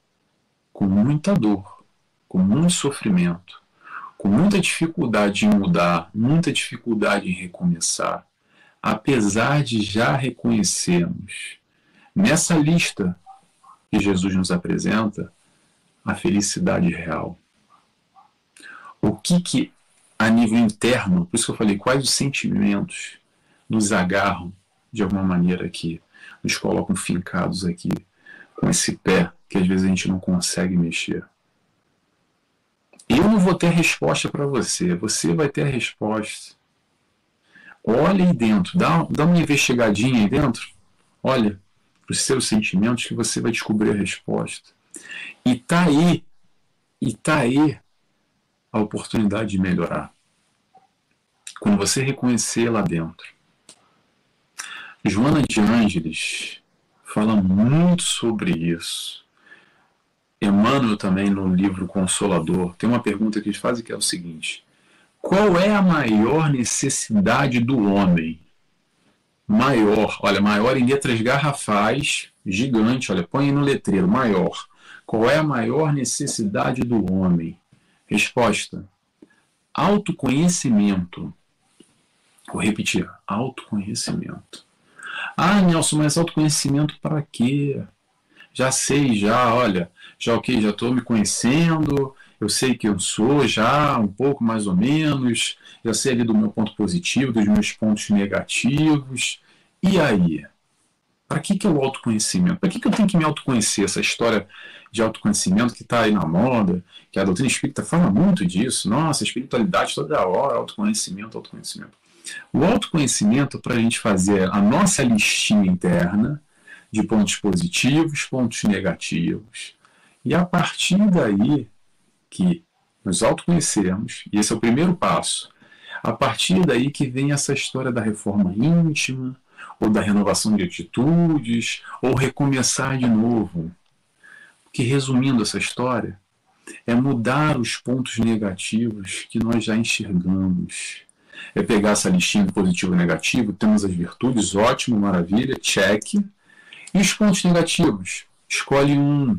com muita dor, com muito sofrimento, com muita dificuldade em mudar, muita dificuldade em recomeçar, apesar de já reconhecermos nessa lista que Jesus nos apresenta a felicidade real. O que que a nível interno, por isso que eu falei, quais os sentimentos nos agarram de alguma maneira aqui, nos colocam fincados aqui, com esse pé que às vezes a gente não consegue mexer. Eu não vou ter resposta para você, você vai ter a resposta. Olha aí dentro, dá, dá uma investigadinha aí dentro, olha para os seus sentimentos que você vai descobrir a resposta. E tá aí, e tá aí a oportunidade de melhorar. Quando você reconhecer lá dentro. Joana de Ângeles, fala muito sobre isso. Emmanuel também no livro Consolador tem uma pergunta que ele faz que é o seguinte: qual é a maior necessidade do homem? Maior, olha, maior em letras garrafais, gigante, olha, põe no letreiro, maior. Qual é a maior necessidade do homem? Resposta: autoconhecimento. Vou repetir: autoconhecimento. Ah, Nelson, mas autoconhecimento para quê? Já sei, já, olha, já ok, já estou me conhecendo, eu sei que eu sou já, um pouco mais ou menos, já sei ali do meu ponto positivo, dos meus pontos negativos. E aí? Para que, que é o autoconhecimento? Para que, que eu tenho que me autoconhecer? Essa história de autoconhecimento que está aí na moda, que a doutrina espírita fala muito disso. Nossa, espiritualidade toda hora, autoconhecimento, autoconhecimento. O autoconhecimento para a gente fazer a nossa listinha interna de pontos positivos, pontos negativos. E a partir daí que nos autoconhecemos, e esse é o primeiro passo, a partir daí que vem essa história da reforma íntima, ou da renovação de atitudes, ou recomeçar de novo. Porque, resumindo essa história, é mudar os pontos negativos que nós já enxergamos é pegar essa listinha do positivo e negativo, temos as virtudes, ótimo, maravilha, check. E os pontos negativos? Escolhe um.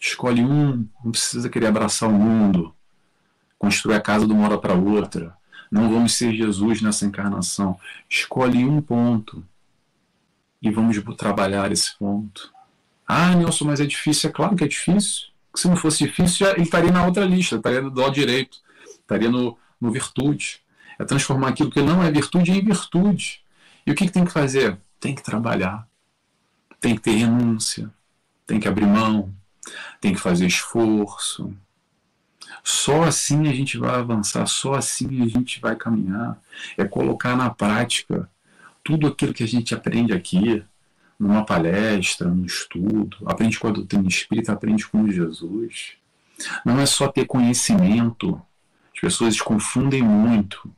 Escolhe um, não precisa querer abraçar o mundo, construir a casa de uma hora para outra. Não vamos ser Jesus nessa encarnação. Escolhe um ponto e vamos trabalhar esse ponto. Ah, Nelson, mas é difícil. É claro que é difícil. Se não fosse difícil, ele estaria na outra lista, estaria do lado direito, estaria no, no virtude. É transformar aquilo que não é virtude em virtude. E o que, que tem que fazer? Tem que trabalhar. Tem que ter renúncia. Tem que abrir mão. Tem que fazer esforço. Só assim a gente vai avançar, só assim a gente vai caminhar. É colocar na prática tudo aquilo que a gente aprende aqui, numa palestra, num estudo, aprende com a doutrina espírita, aprende com Jesus. Não é só ter conhecimento. As pessoas confundem muito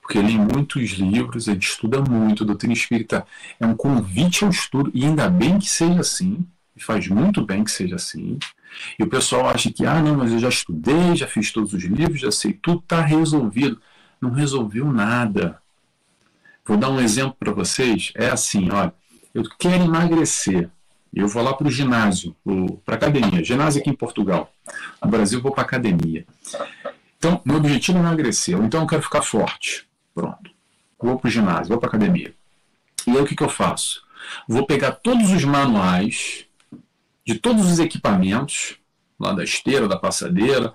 porque lê muitos livros, a gente estuda muito, a doutrina espírita é um convite ao estudo, e ainda bem que seja assim, e faz muito bem que seja assim. E o pessoal acha que, ah, não, mas eu já estudei, já fiz todos os livros, já sei, tudo está resolvido. Não resolveu nada. Vou dar um exemplo para vocês. É assim, olha, eu quero emagrecer. Eu vou lá para o ginásio, para a academia. Ginásio aqui em Portugal. No Brasil, vou para academia. Então, meu objetivo é emagrecer, então eu quero ficar forte. Pronto. Vou para o ginásio, vou para a academia. E aí o que, que eu faço? Vou pegar todos os manuais de todos os equipamentos, lá da esteira, da passadeira,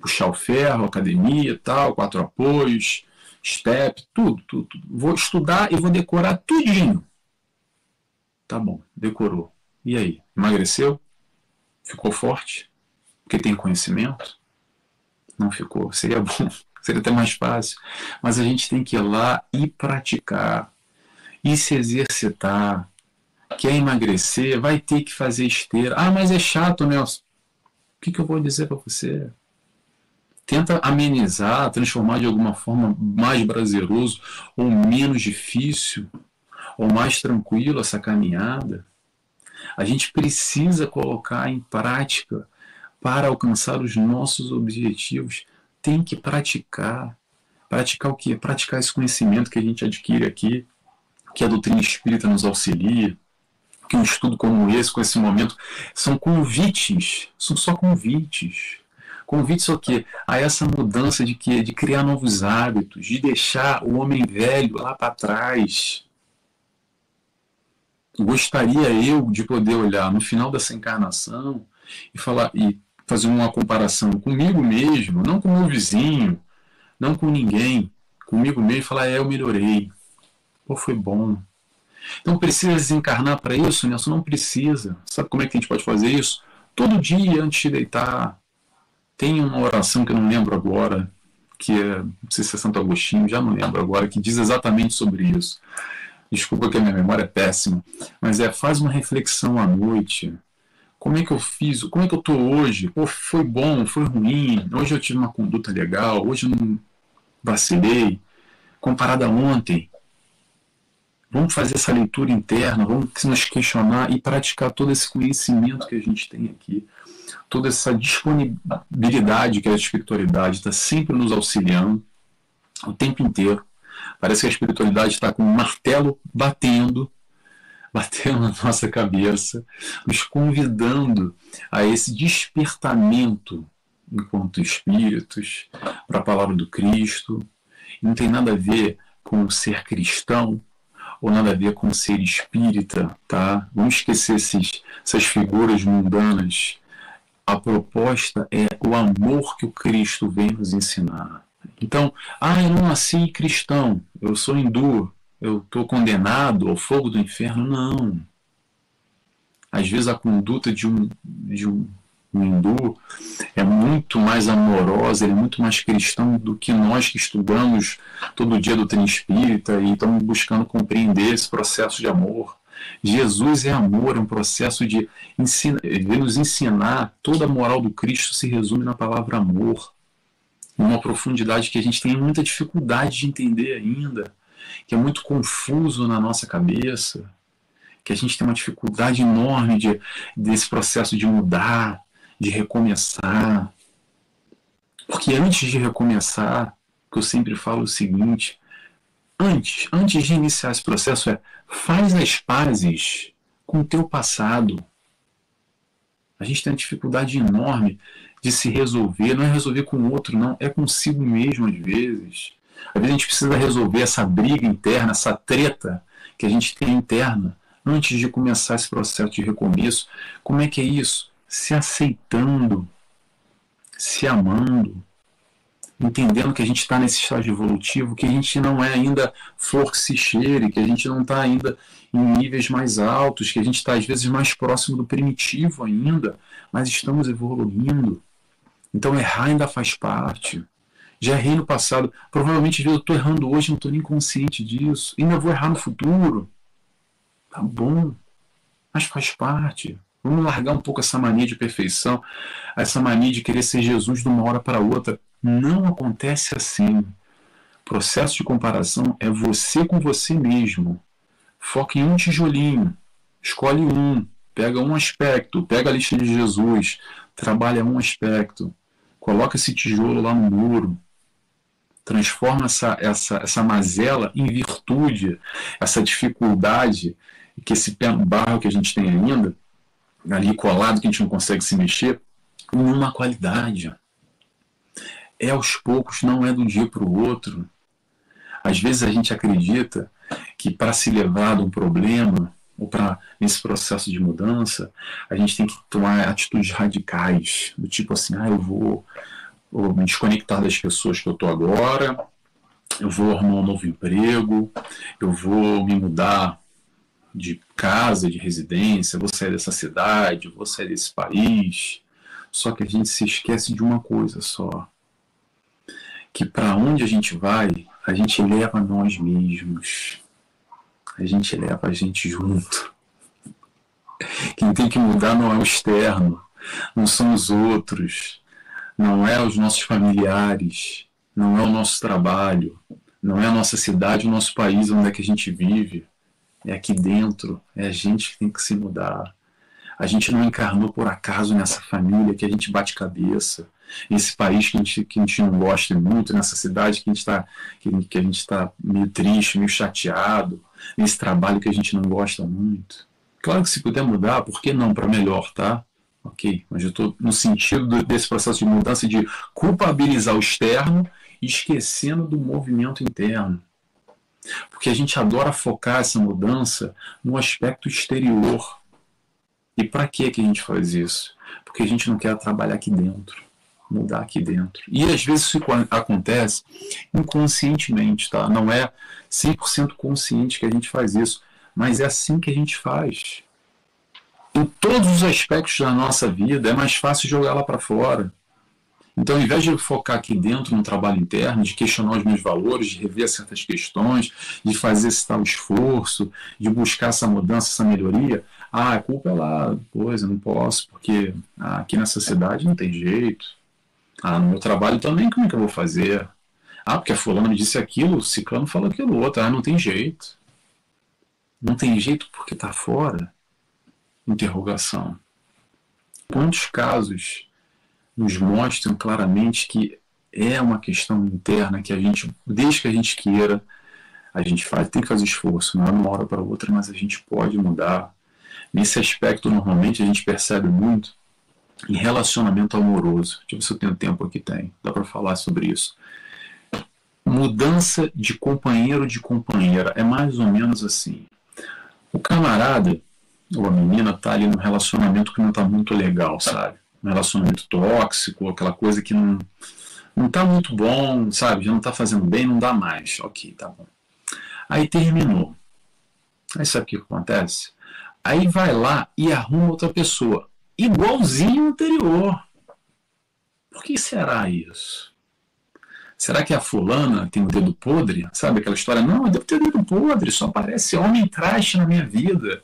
puxar o ferro, academia tal, quatro apoios, step, tudo, tudo, tudo. Vou estudar e vou decorar tudinho. Tá bom, decorou. E aí? Emagreceu? Ficou forte? Porque tem conhecimento? Não ficou. Seria bom, (laughs) seria até mais fácil. Mas a gente tem que ir lá e praticar, e se exercitar. Quer emagrecer? Vai ter que fazer esteira. Ah, mas é chato, Nelson. O que, que eu vou dizer para você? tenta amenizar, transformar de alguma forma mais prazeroso ou menos difícil ou mais tranquilo essa caminhada. A gente precisa colocar em prática para alcançar os nossos objetivos. Tem que praticar. Praticar o quê? Praticar esse conhecimento que a gente adquire aqui, que a doutrina espírita nos auxilia, que um estudo como esse, com esse momento, são convites, são só convites Convites ao quê? A essa mudança de quê? De criar novos hábitos, de deixar o homem velho lá para trás. Gostaria eu de poder olhar no final dessa encarnação e falar e fazer uma comparação comigo mesmo, não com meu vizinho, não com ninguém, comigo mesmo e falar, é, eu melhorei. Pô, foi bom. Então precisa desencarnar para isso, Nelson? Não precisa. Sabe como é que a gente pode fazer isso? Todo dia antes de deitar, tem uma oração que eu não lembro agora, que é, não sei se é Santo Agostinho, já não lembro agora, que diz exatamente sobre isso. Desculpa que a minha memória é péssima, mas é faz uma reflexão à noite. Como é que eu fiz? Como é que eu estou hoje? Pô, foi bom, foi ruim? Hoje eu tive uma conduta legal, hoje eu não vacilei. Comparada a ontem, Vamos fazer essa leitura interna, vamos nos questionar e praticar todo esse conhecimento que a gente tem aqui, toda essa disponibilidade que a espiritualidade está sempre nos auxiliando o tempo inteiro. Parece que a espiritualidade está com um martelo batendo, (laughs) batendo na nossa cabeça, nos convidando a esse despertamento enquanto espíritos para a palavra do Cristo. Não tem nada a ver com ser cristão, ou nada a ver com ser espírita, tá? Vamos esquecer esses, essas figuras mundanas. A proposta é o amor que o Cristo vem nos ensinar. Então, ah, eu não nasci cristão, eu sou hindu, eu estou condenado ao fogo do inferno. Não. Às vezes a conduta de um, de um o hindu é muito mais amorosa, ele é muito mais cristão do que nós que estudamos todo dia do treino espírita e estamos buscando compreender esse processo de amor. Jesus é amor, é um processo de ensina, ele nos ensinar, toda a moral do Cristo se resume na palavra amor, uma profundidade que a gente tem muita dificuldade de entender ainda, que é muito confuso na nossa cabeça, que a gente tem uma dificuldade enorme de, desse processo de mudar, de recomeçar. Porque antes de recomeçar, que eu sempre falo o seguinte, antes, antes de iniciar esse processo é faz as pazes com o teu passado. A gente tem uma dificuldade enorme de se resolver, não é resolver com o outro, não, é consigo mesmo às vezes. Às vezes a gente precisa resolver essa briga interna, essa treta que a gente tem interna, antes de começar esse processo de recomeço. Como é que é isso? Se aceitando, se amando, entendendo que a gente está nesse estágio evolutivo, que a gente não é ainda flor que se cheire, que a gente não está ainda em níveis mais altos, que a gente está às vezes mais próximo do primitivo ainda, mas estamos evoluindo. Então errar ainda faz parte. Já errei no passado. Provavelmente eu estou errando hoje, não estou nem consciente disso. Ainda vou errar no futuro. Tá bom. Mas faz parte. Vamos largar um pouco essa mania de perfeição, essa mania de querer ser Jesus de uma hora para outra. Não acontece assim. O processo de comparação é você com você mesmo. Foca em um tijolinho, escolhe um, pega um aspecto, pega a lista de Jesus, trabalha um aspecto, coloca esse tijolo lá no muro, transforma essa, essa, essa mazela em virtude, essa dificuldade, que esse pé no barro que a gente tem ainda, ali colado que a gente não consegue se mexer, uma qualidade. É aos poucos, não é de um dia para o outro. Às vezes a gente acredita que para se levar de um problema ou para nesse processo de mudança, a gente tem que tomar atitudes radicais, do tipo assim, ah, eu vou, vou me desconectar das pessoas que eu estou agora, eu vou arrumar um novo emprego, eu vou me mudar de casa, de residência, vou sair dessa cidade, vou sair desse país. Só que a gente se esquece de uma coisa só: que para onde a gente vai, a gente leva nós mesmos. A gente leva a gente junto. Quem tem que mudar não é o externo, não são os outros, não é os nossos familiares, não é o nosso trabalho, não é a nossa cidade, o nosso país onde é que a gente vive. É aqui dentro, é a gente que tem que se mudar. A gente não encarnou por acaso nessa família que a gente bate cabeça, nesse país que a gente, que a gente não gosta muito, nessa cidade que a gente está que, que está meio triste, meio chateado, nesse trabalho que a gente não gosta muito. Claro que se puder mudar, por que não para melhor, tá? Ok, mas eu estou no sentido desse processo de mudança de culpabilizar o externo, esquecendo do movimento interno. Porque a gente adora focar essa mudança no aspecto exterior. E para que que a gente faz isso? Porque a gente não quer trabalhar aqui dentro, mudar aqui dentro. E às vezes isso acontece inconscientemente, tá? Não é 100% consciente que a gente faz isso, mas é assim que a gente faz em todos os aspectos da nossa vida, é mais fácil jogar lá para fora. Então, ao invés de focar aqui dentro no trabalho interno, de questionar os meus valores, de rever certas questões, de fazer esse tal esforço, de buscar essa mudança, essa melhoria, ah, a culpa é lá, coisa, não posso, porque ah, aqui nessa cidade não tem jeito. Ah, no meu trabalho também, como é que eu vou fazer? Ah, porque a fulana me disse aquilo, o ciclano falou aquilo outro. Ah, não tem jeito. Não tem jeito porque está fora interrogação. Quantos casos nos mostram claramente que é uma questão interna que a gente, desde que a gente queira, a gente faz, tem que fazer esforço, não é uma hora para outra, mas a gente pode mudar. Nesse aspecto, normalmente, a gente percebe muito em relacionamento amoroso. Deixa eu ver se eu tenho tempo aqui, tem. Dá para falar sobre isso. Mudança de companheiro de companheira. É mais ou menos assim. O camarada, ou a menina tá ali num relacionamento que não tá muito legal, sabe? Um relacionamento tóxico, aquela coisa que não, não tá muito bom, sabe? Já não tá fazendo bem, não dá mais. Ok, tá bom. Aí terminou. Aí sabe o que acontece? Aí vai lá e arruma outra pessoa, igualzinho anterior. Por que será isso? Será que a fulana tem o um dedo podre? Sabe aquela história? Não, eu devo ter dedo podre, só aparece homem traste na minha vida.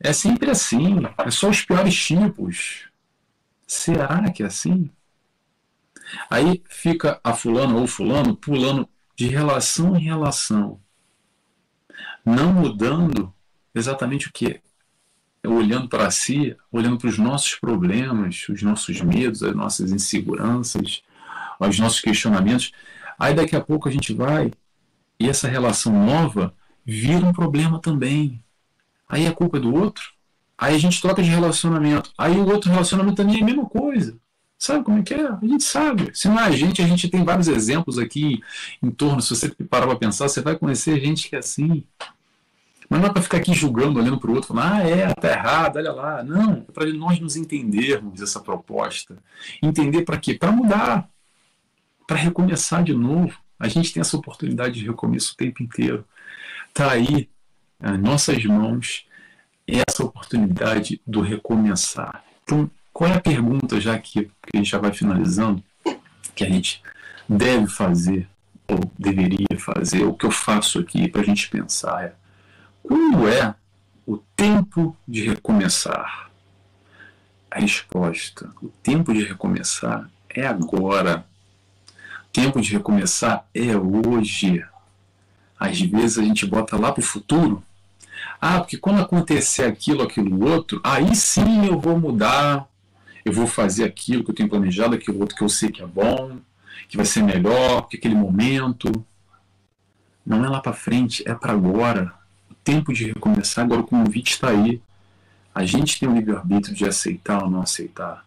É sempre assim. É só os piores tipos. Será que é assim? Aí fica a fulano ou fulano pulando de relação em relação, não mudando exatamente o que olhando para si, olhando para os nossos problemas, os nossos medos, as nossas inseguranças, os nossos questionamentos. Aí daqui a pouco a gente vai e essa relação nova vira um problema também. Aí a culpa é do outro. Aí a gente troca de relacionamento. Aí o outro relacionamento também é a mesma coisa. Sabe como é que é? A gente sabe. Se não é a gente, a gente tem vários exemplos aqui em torno. Se você parar para pensar, você vai conhecer gente que é assim. Mas não é para ficar aqui julgando, olhando para o outro, falando, ah, é, tá errado, olha lá. Não, é para nós nos entendermos essa proposta. Entender para quê? Para mudar. Para recomeçar de novo. A gente tem essa oportunidade de recomeço o tempo inteiro. Está aí em nossas mãos essa oportunidade do recomeçar. Então, qual é a pergunta, já que, que a gente já vai finalizando, que a gente deve fazer, ou deveria fazer, o que eu faço aqui para a gente pensar é quando é o tempo de recomeçar? A resposta: o tempo de recomeçar é agora. O tempo de recomeçar é hoje. Às vezes a gente bota lá para o futuro ah, porque quando acontecer aquilo, aquilo outro, aí sim eu vou mudar, eu vou fazer aquilo que eu tenho planejado, aquilo outro que eu sei que é bom, que vai ser melhor, que aquele momento. Não é lá para frente, é para agora. O tempo de recomeçar, agora o convite está aí. A gente tem o livre-arbítrio de aceitar ou não aceitar.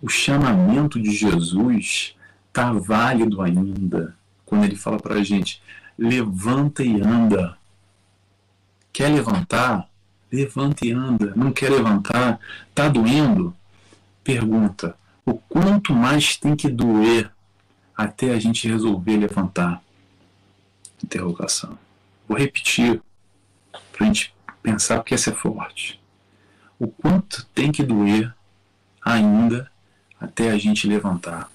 O chamamento de Jesus está válido ainda. Quando ele fala para a gente, levanta e anda. Quer levantar? Levanta e anda. Não quer levantar? Está doendo? Pergunta: o quanto mais tem que doer até a gente resolver levantar? Interrogação. Vou repetir para a gente pensar porque essa é forte. O quanto tem que doer ainda até a gente levantar.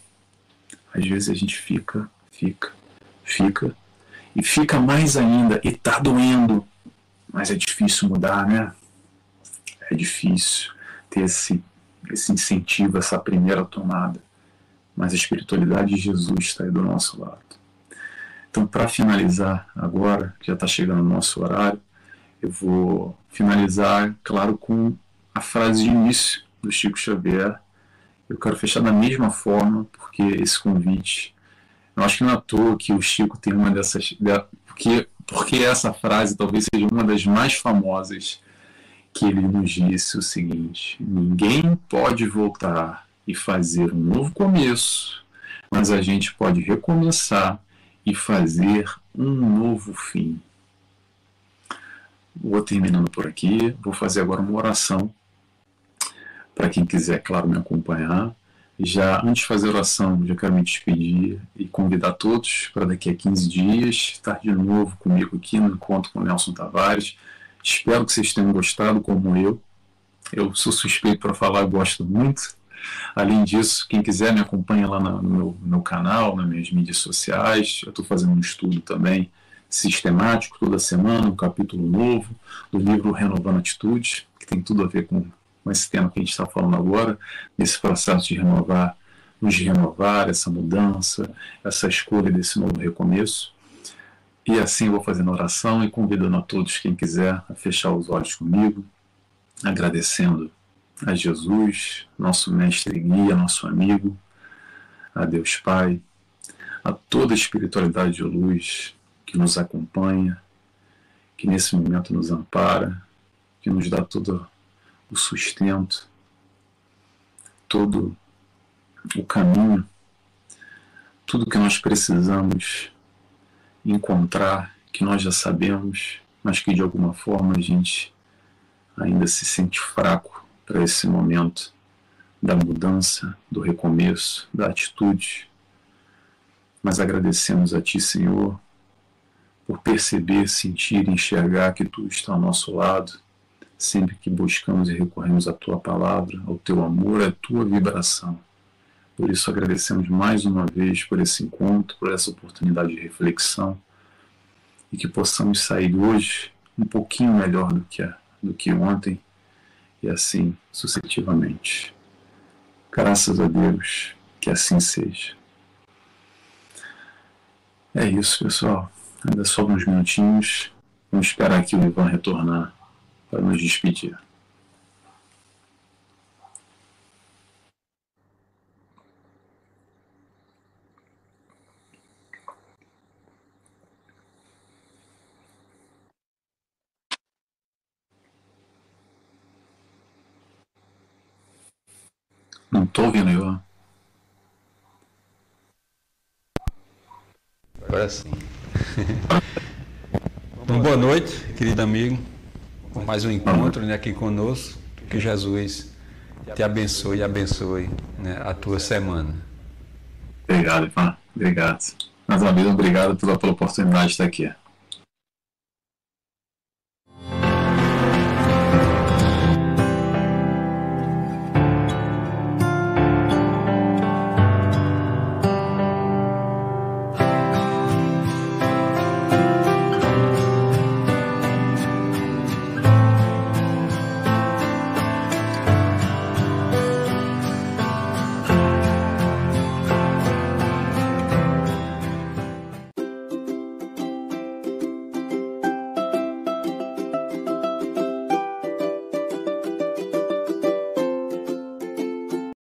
Às vezes a gente fica, fica, fica, e fica mais ainda, e tá doendo, mas é difícil mudar, né? É difícil ter esse, esse incentivo, essa primeira tomada. Mas a espiritualidade de Jesus está aí do nosso lado. Então, para finalizar agora, que já está chegando o nosso horário, eu vou finalizar, claro, com a frase de início do Chico Xavier. Eu quero fechar da mesma forma, porque esse convite. Eu acho que não é à toa que o Chico tem uma dessas. Porque, porque essa frase talvez seja uma das mais famosas que ele nos disse o seguinte: ninguém pode voltar e fazer um novo começo, mas a gente pode recomeçar e fazer um novo fim. Vou terminando por aqui, vou fazer agora uma oração para quem quiser, claro, me acompanhar. Já antes de fazer oração, já quero me despedir e convidar todos para daqui a 15 dias estar de novo comigo aqui no encontro com Nelson Tavares. Espero que vocês tenham gostado, como eu. Eu sou suspeito para falar, gosto muito. Além disso, quem quiser me acompanha lá no meu, no meu canal, nas minhas mídias sociais. Eu estou fazendo um estudo também sistemático toda semana, um capítulo novo do livro Renovando Atitudes, que tem tudo a ver com, com esse tema que a gente está falando agora, nesse processo de renovar, nos renovar, essa mudança, essa escolha desse novo recomeço. E assim eu vou fazendo oração e convidando a todos, quem quiser, a fechar os olhos comigo, agradecendo a Jesus, nosso mestre e guia, nosso amigo, a Deus Pai, a toda a espiritualidade de luz que nos acompanha, que nesse momento nos ampara, que nos dá todo o sustento, todo o caminho, tudo que nós precisamos encontrar, que nós já sabemos, mas que de alguma forma a gente ainda se sente fraco para esse momento da mudança, do recomeço, da atitude. Mas agradecemos a Ti, Senhor, por perceber, sentir, enxergar que Tu está ao nosso lado, sempre que buscamos e recorremos à Tua palavra, ao Teu amor, à Tua vibração. Por isso agradecemos mais uma vez por esse encontro, por essa oportunidade de reflexão e que possamos sair hoje um pouquinho melhor do que, do que ontem e assim sucessivamente. Graças a Deus que assim seja. É isso, pessoal. Ainda sobram uns minutinhos. Vamos esperar aqui o Ivan retornar para nos despedir. Não estou ouvindo eu. Agora sim. (laughs) então, boa noite, querido amigo, mais um encontro né, aqui conosco. Que Jesus te abençoe e abençoe né, a tua semana. Obrigado, Ivan. Obrigado. Mais uma vez, obrigado pela, pela oportunidade de estar aqui.